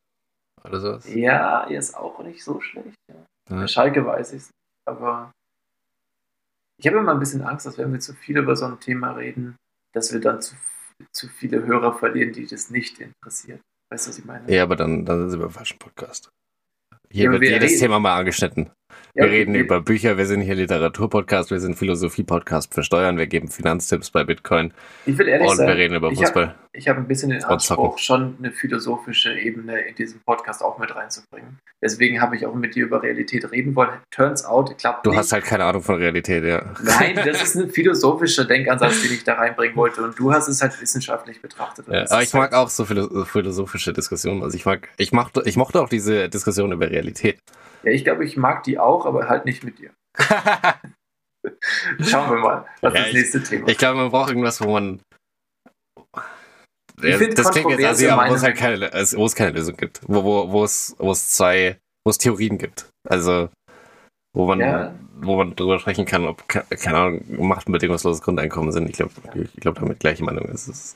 Oder sowas. Ja, ist auch nicht so schlecht. Ja. Ja. Schalke weiß ich es nicht. Aber ich habe immer ein bisschen Angst, dass wenn wir zu viel über so ein Thema reden, dass wir dann zu, zu viele Hörer verlieren, die das nicht interessiert. Weißt du, was ich meine? Ja, aber dann, dann sind wir im falschen Podcast. Hier Ja, wird wir jedes reden- Thema mal angeschnitten. Ja, Wir reden wir- über Bücher, wir sind hier Literaturpodcast, wir sind Philosophie-Podcast für Steuern, wir geben Finanztipps bei Bitcoin Ich will ehrlich und wir sein, reden über hab- Fußball. ich habe ein bisschen den. Anspruch, schon eine philosophische Ebene in diesem Podcast auch mit reinzubringen. Deswegen habe ich auch mit dir über Realität reden wollen. Turns out, klappt Du nicht. hast halt keine Ahnung von Realität, ja. Nein, das ist ein philosophischer Denkansatz, den ich da reinbringen wollte. Und du hast es halt wissenschaftlich betrachtet. Ja aber ich mag halt, auch so philo- philosophische Diskussionen. Also ich mag, ich mochte, ich mochte auch diese Diskussion über Realität. Ja, ich glaube, ich mag die auch, aber halt nicht mit dir. Schauen wir mal, was Ja, das ich- nächste Thema Ich glaube, man braucht irgendwas, wo man. Ich Ja, das klingt jetzt assi, aber wo es halt keine, also wo es keine Lösung gibt. Wo, wo, wo es, wo es zwei, wo es Theorien gibt. Also, wo man, Ja. wo man drüber sprechen kann, ob, ke- keine Ahnung, Macht ein bedingungsloses Grundeinkommen sind. Ich glaube, ich glaube, damit gleiche Meinung ist es.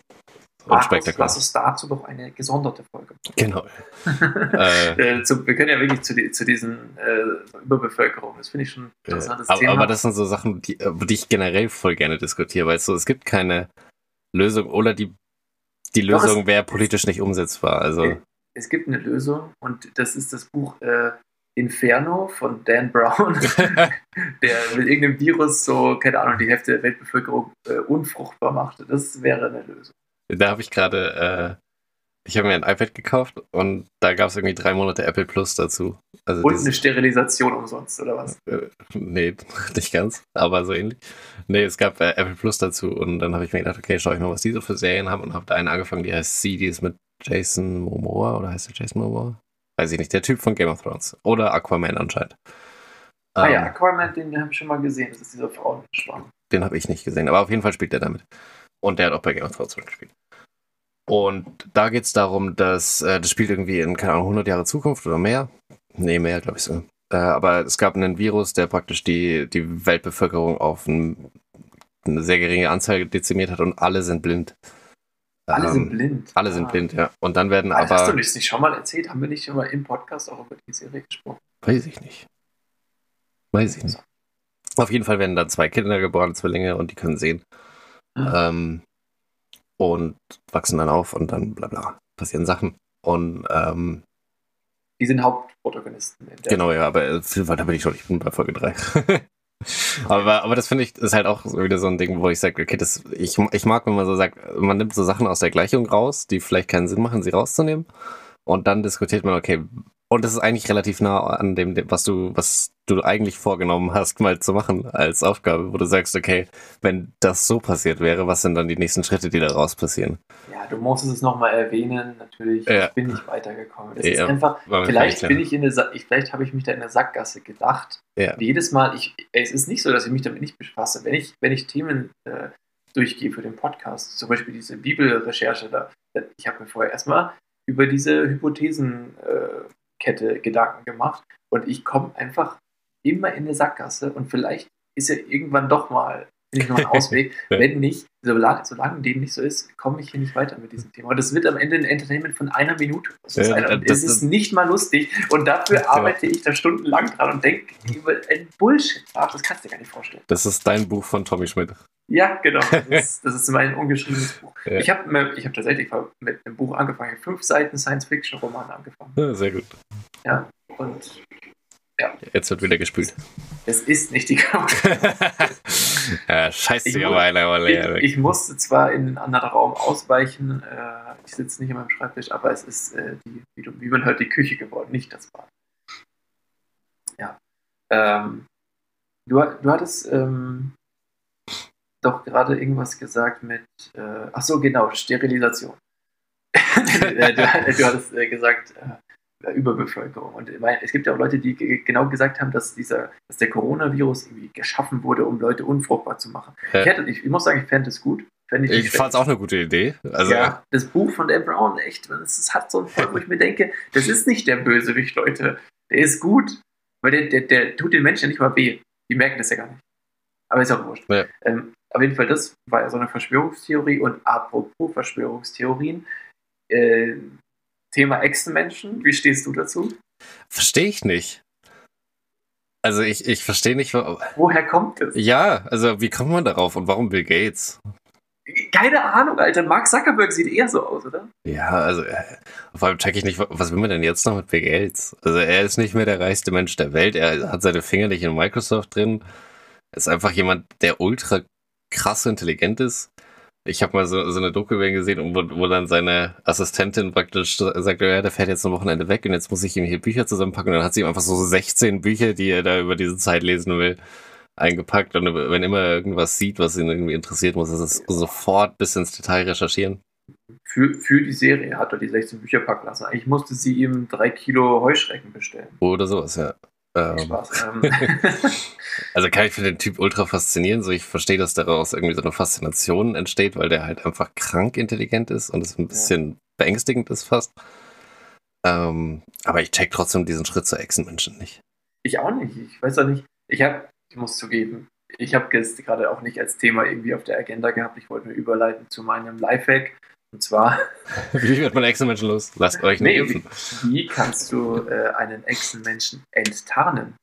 Markus, Unspektakulär. lass uns dazu doch eine gesonderte Folge. Genau. äh, Äh, zu, wir können ja wirklich zu, die, zu diesen äh, Überbevölkerung, das finde ich schon ein äh, interessantes aber, Thema. aber das sind so Sachen, die, äh, die ich generell voll gerne diskutiere, weil es so, es gibt keine Lösung oder die, die Lösung wäre politisch nicht umsetzbar. Also, Okay. es gibt eine Lösung und das ist das Buch äh, Inferno von Dan Brown, der mit irgendeinem Virus so, keine Ahnung, die Hälfte der Weltbevölkerung äh, unfruchtbar machte. Das wäre eine Lösung. Da habe ich gerade, äh, ich habe mir ein iPad gekauft und da gab es irgendwie drei Monate Apple Plus dazu. Also Und dieses- eine Sterilisation umsonst, oder was? äh, nee, nicht ganz, aber so ähnlich. Nee, es gab äh, Apple Plus dazu und dann habe ich mir gedacht, okay, schaue ich mal, was die so für Serien haben und habe da eine angefangen, die heißt C, die ist mit Jason Momoa oder heißt der Jason Momoa? Weiß ich nicht, der Typ von Game of Thrones oder Aquaman anscheinend. Ah ja, Ähm, Aquaman, den haben wir schon mal gesehen. Das ist dieser Frauenschwarm. Den habe ich nicht gesehen, aber auf jeden Fall spielt er damit. Und der hat auch bei Game of Thrones mitgespielt. Und da geht es darum, dass äh, das spielt irgendwie in, keine Ahnung, 100 Jahre Zukunft oder mehr. Nee, mehr, glaube ich so. Äh, aber es gab einen Virus, der praktisch die, die Weltbevölkerung auf ein, eine sehr geringe Anzahl dezimiert hat und alle sind blind. Alle Ähm, sind blind. Alle sind Ah. blind, ja. Und dann werden Ah, Hast du aber. das nicht schon mal erzählt? Haben wir nicht schon mal im Podcast auch über die Serie gesprochen? Weiß ich nicht. Weiß ich nicht. Auf jeden Fall werden dann zwei Kinder geboren, Zwillinge, und die können sehen. Ah. Ähm, und wachsen dann auf und dann bla bla. Passieren Sachen. Und ähm, Die sind Hauptprotagonisten. Genau, ja, aber äh, viel weiter bin ich schon, ich bin bei Folge 3. aber, aber das finde ich, ist halt auch wieder so ein Ding, wo ich sage, okay, das, ich, ich mag, wenn man so sagt, man nimmt so Sachen aus der Gleichung raus, die vielleicht keinen Sinn machen, sie rauszunehmen. Und dann diskutiert man, okay, und das ist eigentlich relativ nah an dem, was du, was du eigentlich vorgenommen hast, mal zu machen als Aufgabe, wo du sagst, okay, wenn das so passiert wäre, was sind dann die nächsten Schritte, die daraus passieren? Ja, du musstest es nochmal erwähnen. Natürlich Ja. ich bin nicht weitergekommen. Das Ja, ist einfach, vielleicht bin ich in eine, ich, vielleicht habe ich mich da in der Sackgasse gedacht. Ja. Jedes Mal, ich, es ist nicht so, dass ich mich damit nicht befasse. Wenn ich, wenn ich Themen äh, durchgehe für den Podcast, zum Beispiel diese Bibelrecherche da, ich habe mir vorher erstmal über diese Hypothesenkette äh, Gedanken gemacht und ich komme einfach immer in eine Sackgasse und vielleicht ist ja irgendwann doch mal ich noch einen Ausweg. Ja. Wenn nicht, solange, solange dem nicht so ist, komme ich hier nicht weiter mit diesem Thema. Und das wird am Ende ein Entertainment von einer Minute. Das ist Ja, einer, das- es ist nicht mal lustig. Und dafür Ja. arbeite ich da stundenlang dran und denke über ein Bullshit nach. Das kannst du dir gar nicht vorstellen. Das ist dein Buch von Tommy Schmidt. Ja, genau. Das ist, das ist mein ungeschriebenes Buch. Ja. Ich habe ich hab tatsächlich mit einem Buch angefangen. Ich habe fünf Seiten Science-Fiction-Roman angefangen. Ja, sehr gut. Und Jetzt wird wieder gespült. es ist nicht die Couch. ja, scheiße, Ich aber einer war Ich, leer. ich musste zwar in einen anderen Raum ausweichen, äh, ich sitze nicht an meinem Schreibtisch, aber es ist, äh, die, wie, wie man hört, die Küche geworden, nicht das Bad. Ja. Ähm, du, du hattest ähm, doch gerade irgendwas gesagt mit, äh, ach so, genau, Sterilisation. Äh, du, du hattest äh, gesagt, äh, Überbevölkerung. Und ich meine, es gibt ja auch Leute, die ge- genau gesagt haben, dass dieser, dass der Coronavirus irgendwie geschaffen wurde, um Leute unfruchtbar zu machen. Ja. Ich, hätte, ich, ich muss sagen, ich fände es gut. Fänd Ich nicht fand's auch eine gute Idee. Also, ja, das Buch von Dan Brown, echt, das ist- hat so einen Fall, wo ich mir denke, das ist nicht der Bösewicht, Leute. Der ist gut, weil der, der, der tut den Menschen ja nicht mal weh. Die merken das ja gar nicht. Aber ist auch wurscht. Ja. Ähm, auf jeden Fall, das war ja so eine Verschwörungstheorie und apropos Verschwörungstheorien, äh, Thema Echsenmenschen, wie stehst du dazu? verstehe ich nicht. Also ich, ich verstehe nicht, wa- Woher kommt es? ja, also wie kommt man darauf und warum Bill Gates? Keine Ahnung, Alter. Mark Zuckerberg sieht eher so aus, oder? Ja, also äh, vor allem check ich nicht, was will man denn jetzt noch mit Bill Gates? Also er ist nicht mehr der reichste Mensch der Welt, er hat seine Finger nicht in Microsoft drin. Er ist einfach jemand, der ultra krass intelligent ist. Ich habe mal so, so eine Doku gesehen, wo, wo dann seine Assistentin praktisch sagt, ja, der fährt jetzt ein Wochenende weg und jetzt muss ich ihm hier Bücher zusammenpacken. Und dann hat sie ihm einfach so 16 Bücher, die er da über diese Zeit lesen will, eingepackt. Und wenn immer irgendwas sieht, was ihn irgendwie interessiert, muss er es sofort bis ins Detail recherchieren. Für, für die Serie hat er die 16 Bücher packen lassen. Eigentlich musste sie ihm drei Kilo Heuschrecken bestellen. Oder sowas, ja. Ähm. Ähm, also kann ich für den Typ ultra faszinieren. So, ich verstehe, dass daraus irgendwie so eine Faszination entsteht, weil der halt einfach krank intelligent ist und es ein bisschen beängstigend ist fast. Ähm, aber ich check trotzdem diesen Schritt zu Echsenmenschen nicht. ich auch nicht. Ich weiß auch nicht. Ich habe, ich muss zugeben, ich habe es gerade auch nicht als Thema irgendwie auf der Agenda gehabt. Ich wollte nur überleiten zu meinem Lifehack. Und zwar, Wie wird man Echsenmenschen los? Lasst euch nicht nee, impfen. wie, wie kannst du äh, einen Echsenmenschen enttarnen?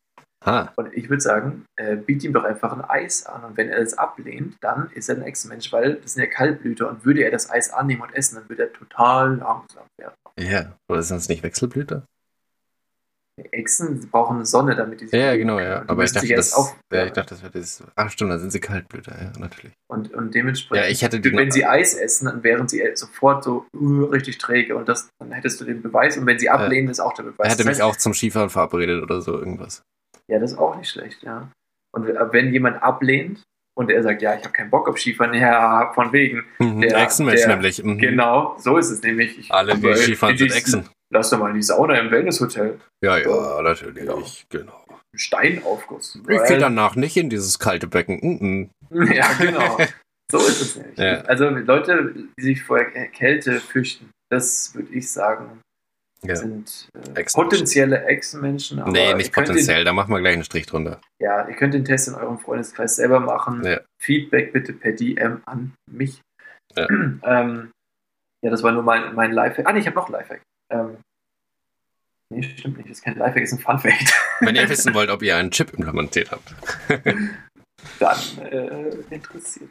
Ha, Und ich würde sagen, äh, biet ihm doch einfach ein Eis an. Und wenn er es ablehnt, dann ist er ein Echsenmensch, weil das sind ja Kaltblüter. Und würde er das Eis annehmen und essen, dann würde er total langsam werden. ja. Oder sind das nicht Wechselblüter? Echsen brauchen eine Sonne, damit die sich Ja, genau, ja. Aber ich dachte, das, auf- ja, ich dachte, das wäre das. Ach, stimmt, dann sind sie Kaltblüter, ja, natürlich. Und, und dementsprechend, Ja, ich hätte wenn sie Eis essen, dann wären sie sofort so uh, richtig träge und das, dann hättest du den Beweis und wenn sie ablehnen, ist auch der Beweis. Er hätte Das mich heißt, auch zum Skifahren verabredet oder so, irgendwas. Ja, das ist auch nicht schlecht, ja. Und wenn jemand ablehnt und er sagt, ja, ich habe keinen Bock auf Skifahren, ja, von wegen, Mhm, Der- Echsenmensch der- nämlich. Mhm. genau, so ist es nämlich. Ich, Alle, die Skifahren, in sind Echsen. Lass doch mal die Sauna im Wellnesshotel. Ja, ja, natürlich. Ja. Genau. Steinaufguss. Ich gehe danach nicht in dieses kalte Becken. Mhm. Ja, genau. So ist es nämlich. Ja. Also Leute, die sich vor Kälte fürchten, das würde ich sagen, Ja. sind äh, Echsenmenschen. potenzielle Echsenmenschen. aber Nee, nicht potenziell. Da machen wir gleich einen Strich drunter. Ja, ihr könnt den Test in eurem Freundeskreis selber machen. Ja. Feedback bitte per DM an mich. Ja. ähm, ja, das war nur mein, mein Lifehack. Ah, nee, ich habe noch ein Lifehack. Ähm, nee, stimmt nicht. Das ist kein Lifehack, das ist ein Funfact. Wenn ihr wissen wollt, ob ihr einen Chip implementiert habt. Dann äh, interessiert.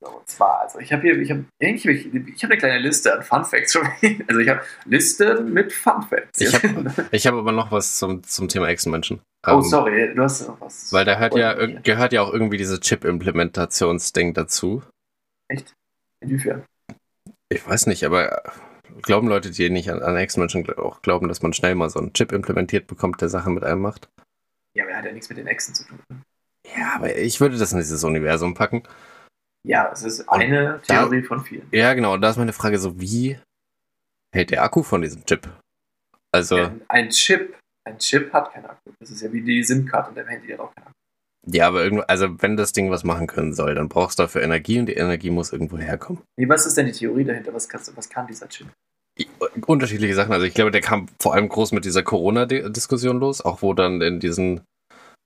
So, und zwar, also ich habe hier, ich habe ich, ich, hab eine kleine Liste an Fun Facts schon. Also ich habe Listen mit Fun Facts. Ich hab- habe aber noch was zum, zum Thema Echsenmenschen. oh, Ähm, sorry, du hast noch was. Weil da hört ja, gehört ja auch irgendwie diese Chip-Implementationsding dazu. Echt? Inwiefern? Ich weiß nicht, aber glauben Leute, die nicht an, an Echsenmenschen gl- auch glauben, dass man schnell mal so einen Chip implementiert bekommt, der Sachen mit einem macht? Ja, aber er hat ja nichts mit den Echsen zu tun. Ja, aber ich würde das in dieses Universum packen. Ja, es ist eine da- Theorie von vielen. Ja, genau. Und da ist meine Frage so, wie hält der Akku von diesem Chip? Also, Ein, ein Chip, ein Chip hat keinen Akku. Das ist ja wie die SIM-Karte in dem Handy, hat auch keinen Akku. Aber irgendwo, also wenn das Ding was machen können soll, dann brauchst du dafür Energie und die Energie muss irgendwo herkommen. Nee, was ist denn die Theorie dahinter? Was, kannst, was kann dieser Chip? Unterschiedliche Sachen. Also ich glaube, der kam vor allem groß mit dieser Corona-Diskussion los, auch wo dann in diesen,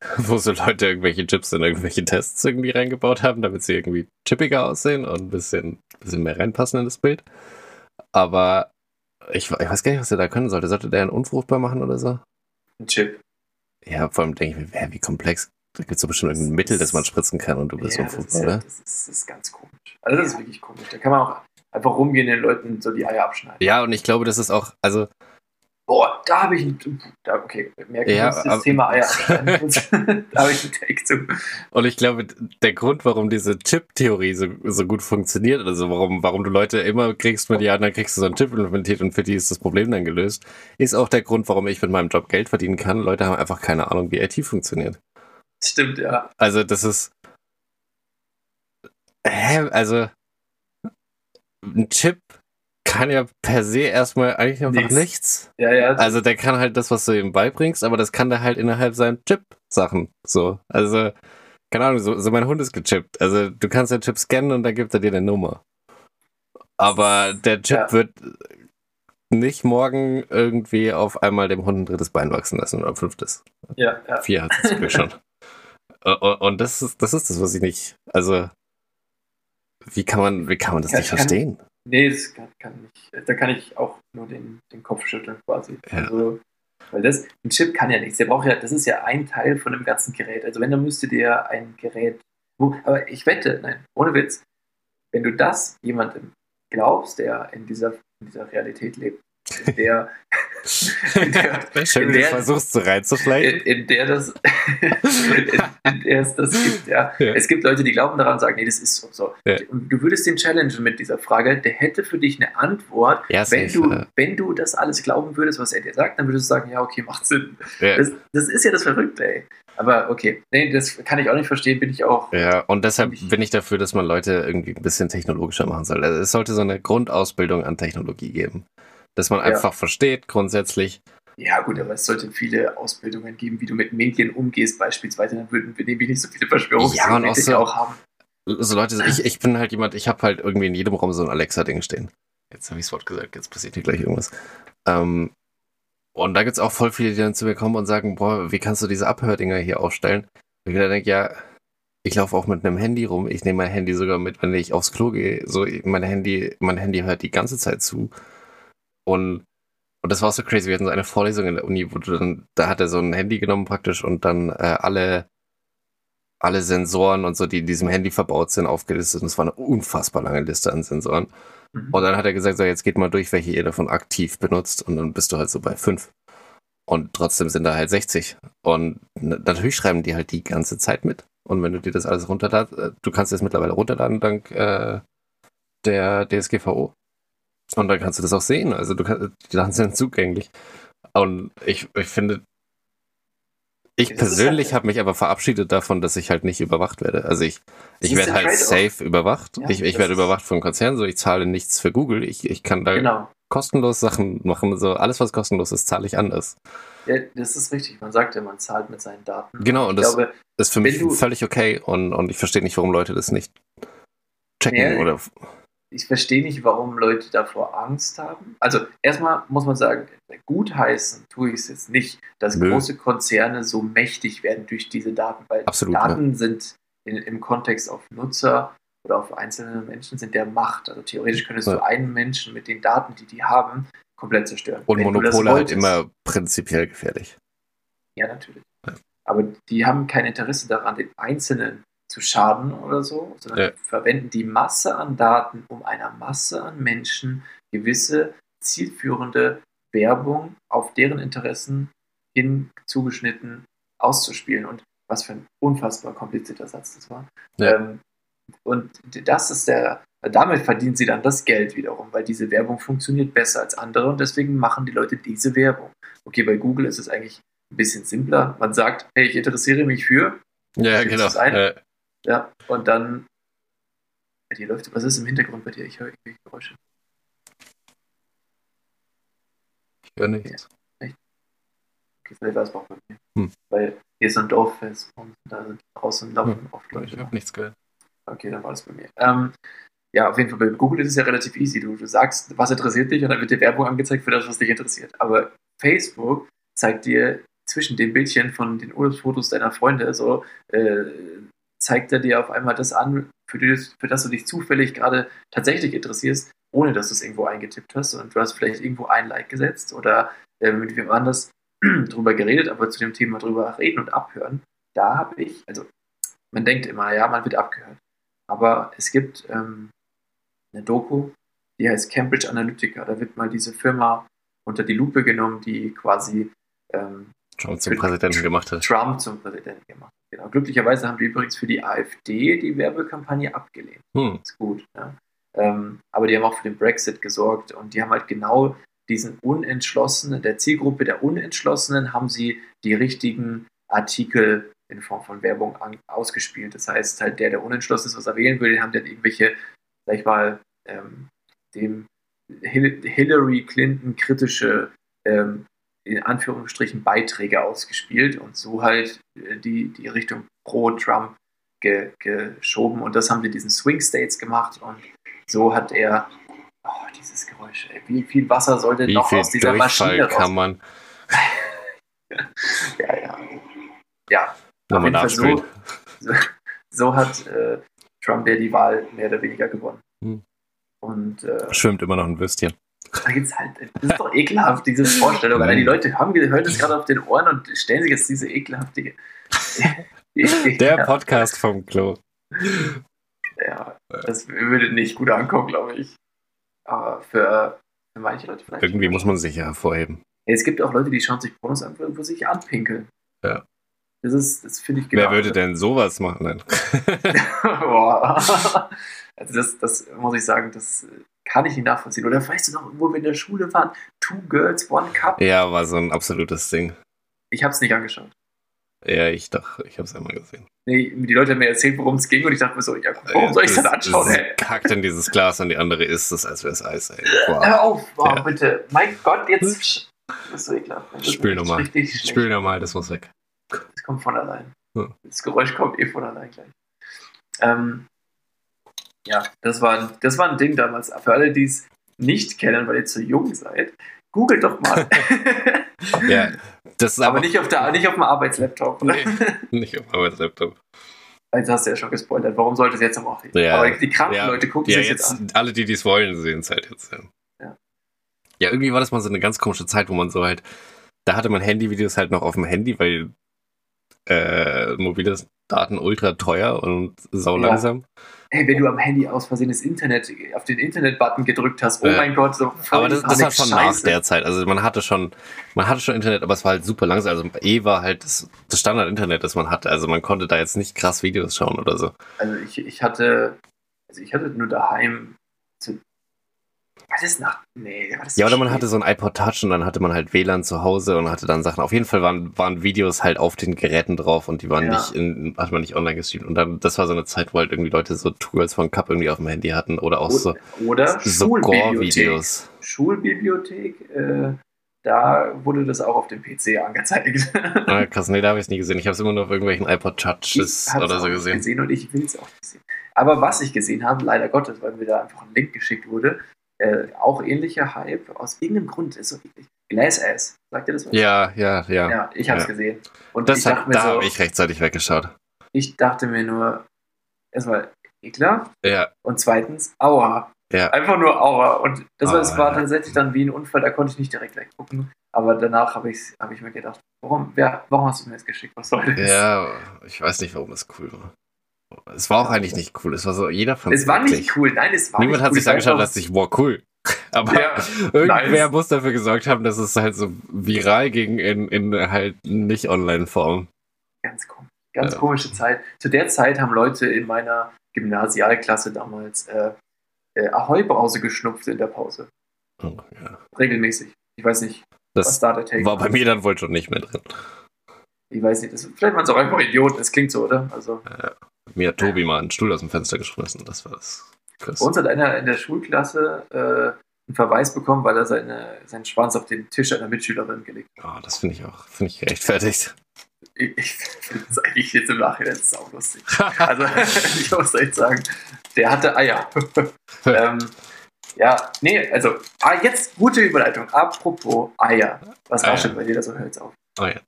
wo so Leute irgendwelche Chips in irgendwelche Tests irgendwie reingebaut haben, damit sie irgendwie chippiger aussehen und ein bisschen, bisschen mehr reinpassen in das Bild. Aber ich, ich weiß gar nicht, was der da können sollte. Sollte der einen unfruchtbar machen oder so? Ein Chip. Ja, vor allem denke ich mir, wie komplex. Da gibt es doch bestimmt irgendein Mittel, das man spritzen kann und du bist Ja, ist unfruchtbar, ja, oder? das, ist, das ist ganz komisch. Also das ist wirklich komisch. Da kann man auch einfach rumgehen, den Leuten so die Eier abschneiden. Ja, und ich glaube, das ist auch, also, Boah, da habe ich ein. Da, okay, merke Ja, ich, das aber- Thema Eier abschneiden. da habe ich einen Take zu. und ich glaube, der Grund, warum diese Chip-Theorie so, so gut funktioniert, also warum, warum du Leute immer kriegst mit, ja, dann kriegst du so einen Chip implementiert und für die ist das Problem dann gelöst, ist auch der Grund, warum ich mit meinem Job Geld verdienen kann. Leute haben einfach keine Ahnung, wie IT funktioniert. Stimmt, ja. Also, das ist, hä, also, ein Chip kann ja per se erstmal eigentlich einfach Nichts. nichts. Ja, ja. Also der kann halt das, was du ihm beibringst, aber das kann der halt innerhalb seinen Chip-Sachen. So. Also, keine Ahnung, so, so mein Hund ist gechippt. Also du kannst den Chip scannen und dann gibt er dir eine Nummer. Aber der Chip Ja. wird nicht morgen irgendwie auf einmal dem Hund ein drittes Bein wachsen lassen oder ein fünftes. ja, ja. Vier hat es schon. Und, und das ist, das ist das, was ich nicht. Also, wie kann man, wie kann man das Ja, nicht kann- verstehen? Nee, das kann, kann nicht. Da kann ich auch nur den, den Kopf schütteln quasi. Ja. Also, weil das, ein Chip kann ja nichts. Der braucht ja, das ist ja ein Teil von dem ganzen Gerät. Also wenn, dann müsste der ein Gerät. Aber ich wette, nein, ohne Witz, wenn du das jemandem glaubst, der in dieser, in dieser Realität lebt, der, in der, Schön, in der, versuchst du reinzuschleichen. In, in, der das, in, der es das gibt, ja. ja. Es gibt Leute, die glauben daran und sagen, nee, das ist so. so. Ja. Und du würdest den challengen mit dieser Frage, der hätte für dich eine Antwort. Ja, wenn, du, wenn du das alles glauben würdest, was er dir sagt, dann würdest du sagen, ja, okay, macht Sinn. Das, das ist ja das Verrückte, ey. Aber okay, nee, das kann ich auch nicht verstehen, bin ich auch. Ja, und deshalb ich, bin ich dafür, dass man Leute irgendwie ein bisschen technologischer machen soll. Also es sollte so eine Grundausbildung an Technologie geben dass man einfach ja. versteht grundsätzlich. Ja, gut, aber es sollte viele Ausbildungen geben, wie du mit Medien umgehst, beispielsweise. Dann würden wir nämlich nicht so viele Verschwörungstheorien ja, und auch, so, auch haben. So Leute, ich, ich bin halt jemand, ich habe halt irgendwie in jedem Raum so ein Alexa-Ding stehen. Jetzt habe ich das Wort gesagt, jetzt passiert hier gleich irgendwas. Ähm, und da gibt es auch voll viele, die dann zu mir kommen und sagen, boah, wie kannst du diese Abhördinger hier aufstellen? Und ich dann denke, ja, ich laufe auch mit einem Handy rum. Ich nehme mein Handy sogar mit, wenn ich aufs Klo gehe. So, mein Handy, mein Handy hört die ganze Zeit zu. Und, und das war so crazy. Wir hatten so eine Vorlesung in der Uni, wo du dann, da hat er so ein Handy genommen praktisch und dann äh, alle, alle Sensoren und so, die in diesem Handy verbaut sind, aufgelistet. Und es war eine unfassbar lange Liste an Sensoren. Mhm. Und dann hat er gesagt, so jetzt geht mal durch, welche ihr davon aktiv benutzt. Und dann bist du halt so bei fünf. Und trotzdem sind da halt 60. Und natürlich schreiben die halt die ganze Zeit mit. Und wenn du dir das alles runterladst, äh, du kannst es mittlerweile runterladen dank äh, der DSGVO. Und dann kannst du das auch sehen. Also du kannst, die Sachen sind zugänglich. Und ich, ich finde, ich das persönlich halt, habe mich aber verabschiedet davon, dass ich halt nicht überwacht werde. Also ich, ich werde halt safe überwacht. Ja, ich ich werde überwacht vom Konzern, so ich zahle nichts für Google. Ich, ich kann da genau. kostenlos Sachen machen. So alles, was kostenlos ist, zahle ich anders. Ja, das ist richtig. Man sagt ja, man zahlt mit seinen Daten. Genau, und das glaube, ist für mich völlig okay und, und ich verstehe nicht, warum Leute das nicht checken ja, oder ich verstehe nicht, warum Leute davor Angst haben. Also erstmal muss man sagen, gutheißen tue ich es jetzt nicht, dass Nö. große Konzerne so mächtig werden durch diese Daten, weil Absolut, Daten ja. sind in, im Kontext auf Nutzer oder auf einzelne Menschen sind der Macht. Also theoretisch könntest ja. du einen Menschen mit den Daten, die die haben, komplett zerstören. Und Monopole halt immer prinzipiell gefährlich. Ja, natürlich. Ja. Aber die haben kein Interesse daran, den Einzelnen zu schaden oder so, sondern ja. verwenden die Masse an Daten, um einer Masse an Menschen gewisse zielführende Werbung auf deren Interessen hin zugeschnitten auszuspielen. Und was für ein unfassbar komplizierter Satz das war. Ja. Ähm, und das ist der, damit verdienen sie dann das Geld wiederum, weil diese Werbung funktioniert besser als andere und deswegen machen die Leute diese Werbung. Okay, bei Google ist es eigentlich ein bisschen simpler. Man sagt, hey, ich interessiere mich für. Ja, genau. Ein, ja, und dann. Bei dir läuft. Was ist im Hintergrund bei dir? Ich höre irgendwelche Geräusche. Ich höre nichts. Ja, echt? Okay, vielleicht war es auch bei mir. Hm. Weil hier ist ein Dorffest und da sind draußen laufen hm. oft Leute. Ich habe nichts gehört. Okay, dann war das bei mir. Ähm, ja, auf jeden Fall bei Google ist es ja relativ easy. Du, du sagst, was interessiert dich und dann wird dir Werbung angezeigt für das, was dich interessiert. Aber Facebook zeigt dir zwischen den Bildchen von den Urlaubsfotos deiner Freunde so äh, zeigt er dir auf einmal das an, für, die, für das du dich zufällig gerade tatsächlich interessierst, ohne dass du es irgendwo eingetippt hast. Und du hast vielleicht irgendwo ein Like gesetzt oder äh, mit wem anders drüber geredet, aber zu dem Thema drüber reden und abhören, da habe ich, also man denkt immer, ja, man wird abgehört. Aber es gibt ähm, eine Doku, die heißt Cambridge Analytica. Da wird mal diese Firma unter die Lupe genommen, die quasi ähm, Trump zum Präsidenten gemacht hat. Trump zum Präsidenten gemacht. Genau. Glücklicherweise haben die übrigens für die AfD die Werbekampagne abgelehnt. Hm. ist gut. Ja. Ähm, aber die haben auch für den Brexit gesorgt und die haben halt genau diesen Unentschlossenen, der Zielgruppe der Unentschlossenen, haben sie die richtigen Artikel in Form von Werbung an, ausgespielt. Das heißt, halt der, der unentschlossen ist, was er wählen will, den haben dann irgendwelche, sag ich mal, ähm, dem Hillary Clinton kritische ähm, in Anführungsstrichen Beiträge ausgespielt und so halt äh, die, die Richtung pro Trump ge, geschoben. Und das haben wir diesen Swing States gemacht und so hat er, oh, dieses Geräusch, ey, wie viel Wasser sollte noch aus dieser Durchfall Maschine kann man? ja, ja. Ja, Nochmal nachspielen. So, so, hat äh, Trump ja die Wahl mehr oder weniger gewonnen. Hm. Und, äh, Schwimmt immer noch ein Würstchen. Halt, das ist doch ekelhaft, diese Vorstellung. Nein. Die Leute haben gehört es gerade auf den Ohren und stellen sich jetzt diese ekelhafte. Der Podcast vom Klo. Ja, Das würde nicht gut ankommen, glaube ich. Aber für, für manche Leute vielleicht. Irgendwie muss man sich ja hervorheben. Es gibt auch Leute, die schauen sich Pornos an, wo sie sich anpinkeln. Ja. Das ist, das finde ich Wer würde denn sowas machen? Nein. Boah. Also das, das muss ich sagen, das kann ich nicht nachvollziehen. Oder weißt du noch, wo wir in der Schule waren? Two Girls, One Cup? ja, war so ein absolutes Ding. Ich habe es nicht angeschaut. Ja, ich doch, ich habe es einmal gesehen. Nee, die Leute haben mir erzählt, worum es ging und ich dachte mir so, ja, warum soll ich es dann anschauen, ey? Kackt in dieses Glas und die andere isst es, als wäre es Eis, ey. Boah. Hör auf, boah, Ja. bitte. Mein Gott, jetzt. sch- Das ist so ekelhaft. Das Spül nochmal. Spül nochmal, das muss weg. Das kommt von allein. Hm. Das Geräusch kommt eh von allein gleich. Ähm, ja, das war, ein- das war ein Ding damals. Für alle, die es nicht kennen, weil ihr zu jung seid, googelt doch mal. Ja, das Aber aber nicht auf, der, nicht auf dem Arbeitslaptop. Nee. nicht auf Arbeitslaptop. Also hast du ja schon gespoilert. Warum sollte es jetzt noch machen? Ja. Aber die kranken Ja, Leute gucken Ja, sich jetzt, jetzt, an. alle, die dies wollen, sehen es halt jetzt. Ja. Ja. irgendwie war das mal so eine ganz komische Zeit, wo man so halt, da hatte man Handyvideos halt noch auf dem Handy, weil äh, mobiles Daten ultra teuer und sau Ja. Hey, wenn du am Handy aus Versehen das Internet, auf den Internet-Button gedrückt hast, oh Ja. mein Gott, so voll Aber das, das war schon nach Scheiße. der Zeit. Also man hatte schon, man hatte schon Internet, aber es war halt super langsam. Also E war halt das, das Standard-Internet, das man hatte. Also man konnte da jetzt nicht krass Videos schauen oder so. Also ich, ich hatte, also ich hatte nur daheim war das nach, nee, war das Ja, oder man hatte so ein iPod Touch und dann hatte man halt WLAN zu Hause und hatte dann Sachen. Auf jeden Fall waren, waren Videos halt auf den Geräten drauf und die waren Ja. nicht in, hat man nicht online gestreamt. Und dann, das war so eine Zeit, wo halt irgendwie Leute so Tools von Cup irgendwie auf dem Handy hatten oder auch so, oder so Schulbibliothek. Gore-Videos. Schulbibliothek, äh, da wurde das auch auf dem PC angezeigt. Ah, krass, nee, da habe ich es nie gesehen. Ich habe es immer nur auf irgendwelchen iPod Touches oder so gesehen. gesehen und ich will es auch nicht sehen. Aber was ich gesehen habe, leider Gottes, weil mir da einfach ein Link geschickt wurde, äh, auch ähnlicher Hype, aus irgendeinem Grund ist so eklig. Glass Ass, sagt ihr das was? Ja, ja, ja. Ja, ich habe es Ja. gesehen. Und Das ich dachte hat, mir da so, habe ich rechtzeitig weggeschaut. ich dachte mir nur, erstmal ekelhaft Ja, und zweitens, aua. ja. Einfach nur aua. Und das war, Ah, war ja. tatsächlich dann wie ein Unfall, da konnte ich nicht direkt weggucken. Aber danach habe ich, hab ich mir gedacht, warum, wer, warum hast du mir das geschickt? Was soll das? Ja, ich weiß nicht, warum das cool war. Es war auch eigentlich nicht cool. Es war so, jeder fand Es war nicht cool, nein, es war Niemand hat cool. sich Es angeschaut, dass sich, wow, cool. Aber Ja, irgendwer nice. muss dafür gesorgt haben, dass es halt so viral ging in, in halt nicht Online-Form. Ganz komisch. Ganz Ja. komische Zeit. Zu der Zeit haben Leute in meiner Gymnasialklasse damals äh, äh, Ahoi-Brause geschnupft in der Pause. Oh, ja. Regelmäßig. Ich weiß nicht, was Das da der Take war bei mir dann wohl schon nicht mehr drin. Ich weiß nicht, das, vielleicht waren es auch einfach Idioten, das klingt so, oder? Also, Mir hat Tobi mal einen Stuhl aus dem Fenster geschmissen. Das war das. Krass. bei uns hat einer in der Schulklasse äh, einen Verweis bekommen, weil er seine, seinen Schwanz auf den Tisch einer Mitschülerin gelegt Oh, das finde ich auch, finde ich gerechtfertigt. hat. Ich, ich finde es eigentlich jetzt im Nachhinein saulustig. Also, ich muss echt sagen, der hatte Eier. ähm, ja, nee, also, ah, jetzt gute Überleitung. Apropos Eier. Was Eier. raschelt bei dir da so hölz auf? oh ja.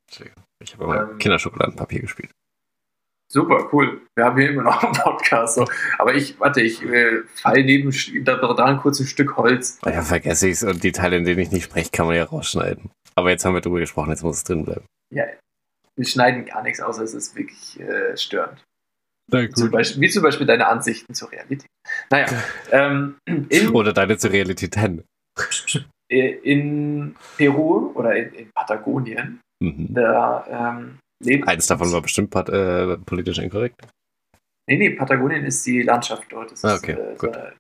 Ich habe mal Ähm. Kinderschokoladenpapier gespielt. Super, cool. Wir haben hier immer noch einen Podcast. So. Aber ich, warte, ich äh, fall neben da dran kurz ein Stück Holz. Ja, vergesse ich es und die Teile, in denen ich nicht spreche, kann man ja rausschneiden. Aber jetzt haben wir drüber gesprochen, jetzt muss es drin bleiben. Ja, wir schneiden gar nichts, außer es ist wirklich äh, störend. Na Zum Beispiel, wie zum Beispiel deine Ansichten zur Realität. Naja, ähm, in, Oder deine zur Realität hin. äh, in Peru oder in, in Patagonien, Mhm. da ähm, lebt. Eins davon war bestimmt äh, politisch inkorrekt. Nee, nee, Patagonien ist die Landschaft dort. Das Ah, ist, okay, äh, so gut. eine,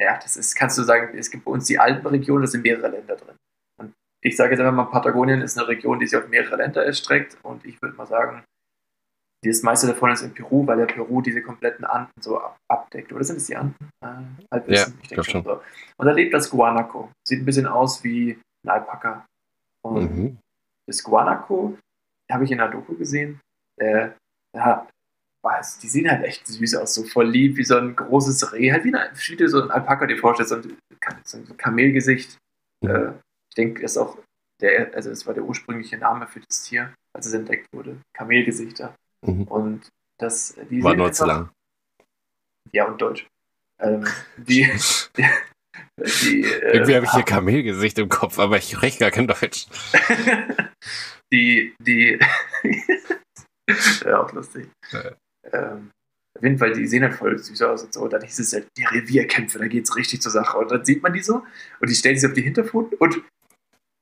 ja, das ist, kannst du sagen, es gibt bei uns die Alpenregion, da sind mehrere Länder drin. Und ich sage jetzt einfach mal, Patagonien ist eine Region, die sich auf mehrere Länder erstreckt. Und ich würde mal sagen, das meiste davon ist in Peru, weil der Peru diese kompletten Anden so ab abdeckt. Oder sind es die Anden? Äh, Halbwissen, Ja, ich denke schon. So. Und da lebt das Guanaco. Sieht ein bisschen aus wie ein Alpaka. Und Mhm. das Guanaco, habe ich in der Doku gesehen. Äh, ja, was, die sehen halt echt süß aus, so voll lieb, wie so ein großes Reh, halt wie, eine, wie so ein Alpaka dir vorstellst, so ein, so ein Kamelgesicht. Äh, ich denke, das ist auch der, also das war der ursprüngliche Name für das Tier, als es entdeckt wurde. Kamelgesichter. Mhm. Und das, die War nur zu lang. Ja, und Deutsch. Ähm, die, die, äh, Irgendwie habe ich hier Kamelgesicht im Kopf, aber ich spreche gar kein Deutsch. die, die, ja, auch lustig. Ja. Ähm, Auf jeden Fall, die sehen halt voll süß aus und so. Und dann hieß es ja, die Revierkämpfe, da geht's richtig zur Sache. Und dann sieht man die so und die stellen sich auf die Hinterpfoten und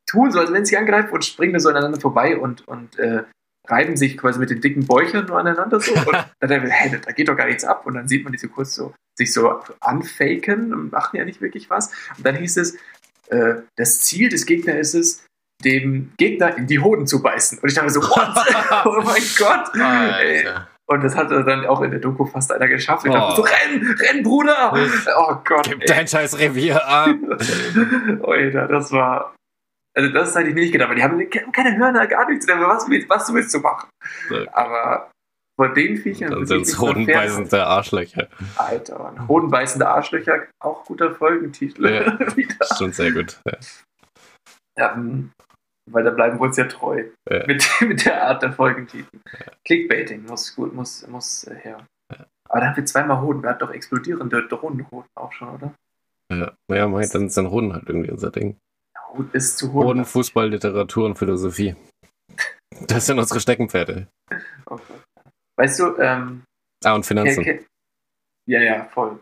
tun so, als wenn sie angreifen und springen da so aneinander vorbei und, und äh, reiben sich quasi mit den dicken Bäuchern nur aneinander so. Und dann denkt man, hä, da geht doch gar nichts ab. Und dann sieht man die so kurz so sich so anfaken und machen ja nicht wirklich was. Und dann hieß es, äh, das Ziel des Gegners ist es, dem Gegner in die Hoden zu beißen. Und ich dachte so, what? oh mein Gott! Alter. Und das hat dann auch in der Doku fast einer geschafft. Ich Oh. dachte so, renn, renn, Bruder! Oh Gott. Gib ey. dein scheiß Revier ab. Alter, das war. Also das hätte ich nicht gedacht, weil die haben ke- keine Hörner, gar nichts. Was was willst du machen? Aber von den Viechern. Dann sind es hodenbeißende Arschlöcher. Alter, Mann. Hodenbeißende Arschlöcher, auch guter Folgentitel. Ja. Stimmt sehr gut. Ja. Mm, weil da bleiben wir uns ja treu. Ja. Mit, mit der Art der Folgentitel. Clickbaiting muss gut, muss, muss äh, her. Aber da haben wir zweimal Hoden. Wir hatten doch explodierende Drohnenhoden auch schon, oder? Ja, naja, mein, dann sind Hoden halt irgendwie unser Ding. Hoden ist zu Hoden. Hoden, Fußball, Literatur und Philosophie. Das sind unsere Steckenpferde. Oh Gott. Weißt du, ähm, Ah, und Finanzen. ke- ke- ja, ja, voll.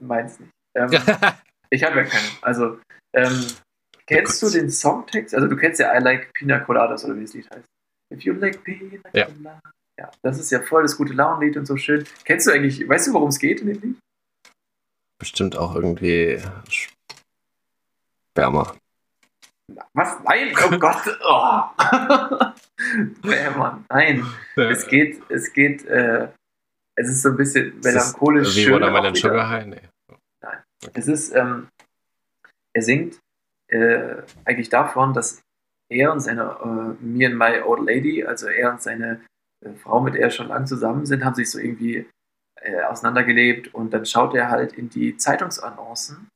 Meins nicht. Ähm, ich habe ja keinen. Also, ähm, kennst du den Songtext? Also, du kennst ja I Like Pina Coladas oder wie das Lied heißt. If you like Pina Ja. Coladas. Ja, das ist ja voll das gute Launenlied und so schön. Kennst du eigentlich, weißt du, worum es geht in dem Lied? Bestimmt auch irgendwie Sperma. Was? Nein, oh Gott. Oh. Mann, nein. Es geht, es geht, äh, es ist so ein bisschen melancholisch Wie schön. Watermelon. Sugar High? Nee. Es ist, ähm, er singt äh, eigentlich davon, dass er und seine äh, Me and My Old Lady, also er und seine äh, Frau, mit der er schon lange zusammen sind, haben sich so irgendwie äh, auseinandergelebt und dann schaut er halt in die Zeitungsannoncen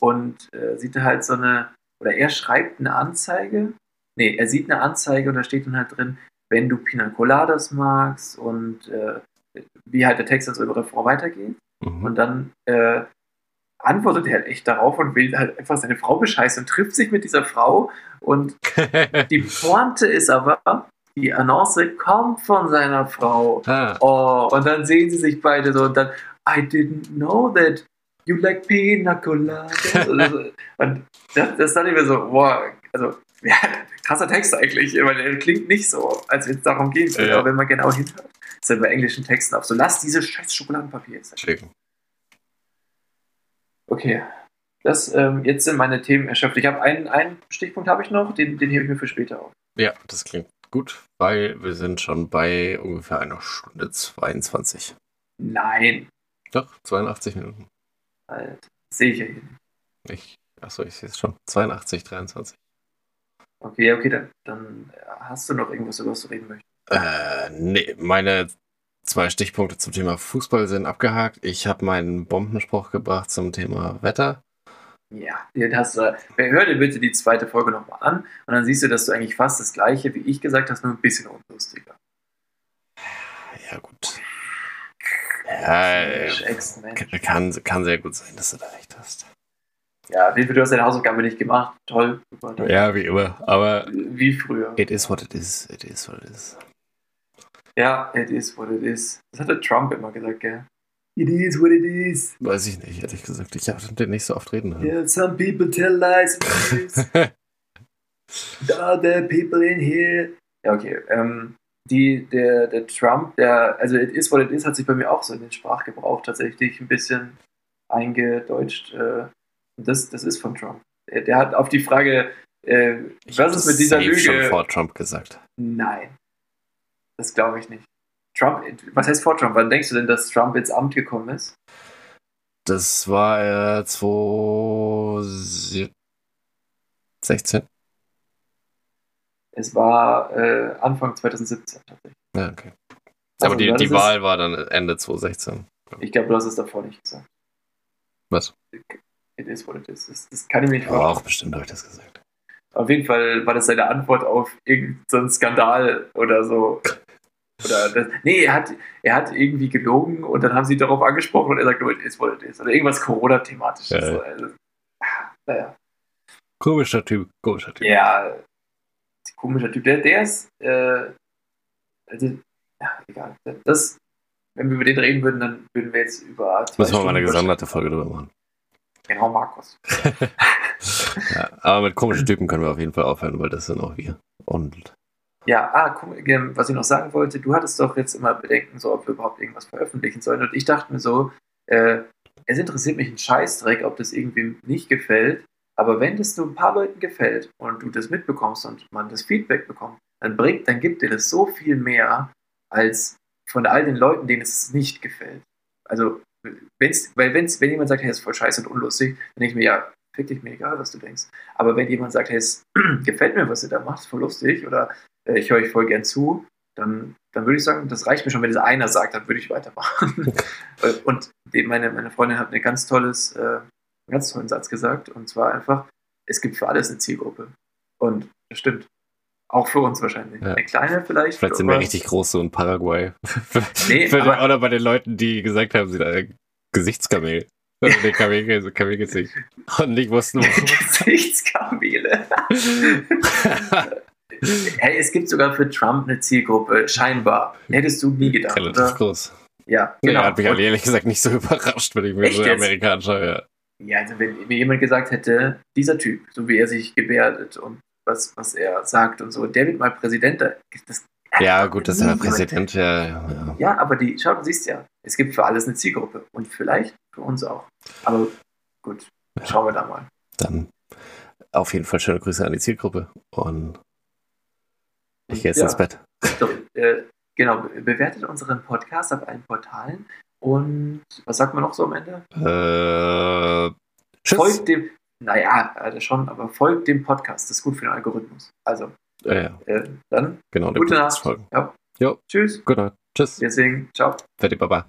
und äh, sieht da halt so eine, oder er schreibt eine Anzeige, nee, er sieht eine Anzeige und da steht dann halt drin, wenn du Pina Coladas magst und äh, wie halt der Text dann so im Refrain weitergeht. Mhm. Und dann äh, antwortet er halt echt darauf und will halt einfach seine Frau bescheißen und trifft sich mit dieser Frau. Und die Pointe ist aber, die Annonce kommt von seiner Frau. ah, Oh, und dann sehen sie sich beide so und dann, I didn't know that you like pina coladas. Und das, das dann immer so, boah, also, ja, krasser Text eigentlich, weil er klingt nicht so, als wenn es darum geht. Ja. Aber wenn man genau hinhört, ist ja bei englischen Texten auch so, lass dieses scheiß Schokoladenpapier jetzt. Okay. Das, ähm, jetzt sind meine Themen erschöpft. Ich habe einen, einen Stichpunkt habe ich noch, den, den hebe ich mir für später auf. Ja, das klingt gut, weil wir sind schon bei ungefähr einer Stunde 22. Nein. Doch, 82 Minuten. Alter, sehe ich ja hier. Ich, achso, ich sehe es schon. 82, 23. Okay, okay, dann, dann hast du noch irgendwas, über was du reden möchtest. Äh, nee, meine zwei Stichpunkte zum Thema Fußball sind abgehakt. Ich habe meinen Bombenspruch gebracht zum Thema Wetter. Ja, den hast du. Hör dir bitte die zweite Folge nochmal an und dann siehst du, dass du eigentlich fast das gleiche, wie ich gesagt hast, nur ein bisschen unlustiger. Ja, gut. Ja, Ex-Mensch. kann, kann sehr gut sein, dass du da recht hast. Ja, wie du hast deine Hausaufgabe nicht gemacht. Toll. Ja, wie immer. Aber Wie früher. it is what it is. It is what it is. Ja, it is what it is. Das hat der Trump immer gesagt, gell? It is what it is. Weiß ich nicht, ehrlich gesagt. Ich habe den nicht so oft reden hören. Yeah, some people tell lies. are there people in here. Ja, okay. Ähm, die, der, der Trump, der, also it is what it is, hat sich bei mir auch so in den Sprachgebrauch tatsächlich ein bisschen eingedeutscht. Äh, und das, das ist von Trump. Der, der hat auf die Frage, äh, was ist das mit dieser safe schon Lüge? vor Trump gesagt. Nein. Das glaube ich nicht. Trump, was heißt vor Trump? Wann denkst du denn, dass Trump ins Amt gekommen ist? Das war äh, 2016. Es war äh, Anfang 2017 tatsächlich. Ja, okay. Also, Aber die, die ist- Wahl war dann Ende 2016. Ich glaube, du hast es davor nicht gesagt. Was? It is what it is. Das, das kann ich mir nicht vorstellen. auch bestimmt habe ich das gesagt. Auf jeden Fall war das seine Antwort auf irgendeinen Skandal oder so. Oder das, nee, er hat, er hat irgendwie gelogen und dann haben sie darauf angesprochen und er sagt, it is what it is. Oder irgendwas Corona-thematisches. Ja. So, also, ah, naja. Komischer Typ, komischer Typ. Ja, komischer Typ. Der, der ist, äh, also, ja, egal. Das wenn wir über den reden würden, dann würden wir jetzt über. Müssen wir mal eine gesonderte Folge drüber machen. Genau, Markus. Ja, aber mit komischen Typen können wir auf jeden Fall aufhören, weil das sind auch wir. Und Ja, ah, was ich noch sagen wollte, du hattest doch jetzt immer Bedenken, so ob wir überhaupt irgendwas veröffentlichen sollen. Und ich dachte mir so, äh, es interessiert mich ein Scheißdreck, ob das irgendwie nicht gefällt. Aber wenn das nur ein paar Leuten gefällt und du das mitbekommst und man das Feedback bekommt, dann bringt, dann gibt dir das so viel mehr als von all den Leuten, denen es nicht gefällt. Also, wenn's, weil wenn's, wenn jemand sagt, hey, ist voll scheiße und unlustig, dann denke ich mir, ja, fick dich mir egal, was du denkst. Aber wenn jemand sagt, hey, es gefällt mir, was ihr da macht, voll lustig oder äh, ich höre euch voll gern zu, dann, dann würde ich sagen, das reicht mir schon, wenn das einer sagt, dann würde ich weitermachen. Äh, und meine, meine Freundin hat eine ganz tolles, äh, einen ganz tollen Satz gesagt und zwar einfach, es gibt für alles eine Zielgruppe. Und das stimmt. Auch für uns wahrscheinlich. Ja. Eine kleine vielleicht. vielleicht sind wir richtig groß so in Paraguay. Nee, Für aber- oder bei den Leuten, die gesagt haben, sie da ein Gesichtskamel. Also den Kamel, Kamelgesicht. Und nicht wussten, warum. Gesichtskamele. hey, es gibt sogar für Trump eine Zielgruppe, scheinbar. Hättest du nie gedacht, Relativ oder? groß. Ja, genau. hat mich auch Und- ehrlich gesagt nicht so überrascht, wenn ich mir so jetzt? amerikanischer ja. Ja, also wenn mir jemand gesagt hätte, dieser Typ, so wie er sich gebärdet und was, was er sagt und so, der wird mal Präsident, da- das, ja, gut, das ist der Niemand. Präsident, ja, ja, ja. Ja, aber die, schau, du siehst ja, es gibt für alles eine Zielgruppe und vielleicht für uns auch. Aber gut, schauen wir da mal. Dann auf jeden Fall schöne Grüße an die Zielgruppe und ich gehe jetzt Ja. ins Bett. So, äh, genau, be- bewertet unseren Podcast auf allen Portalen und was sagt man noch so am Ende? Äh, tschüss. Folgt dem, naja, äh, schon, aber folgt dem Podcast, das ist gut für den Algorithmus. Also, Ja, ja, äh, dann, genau. Gute Nacht. folgen. ja. Jo. Tschüss, Gute Nacht. Tschüss. wir singen, ciao. Fertig, Baba.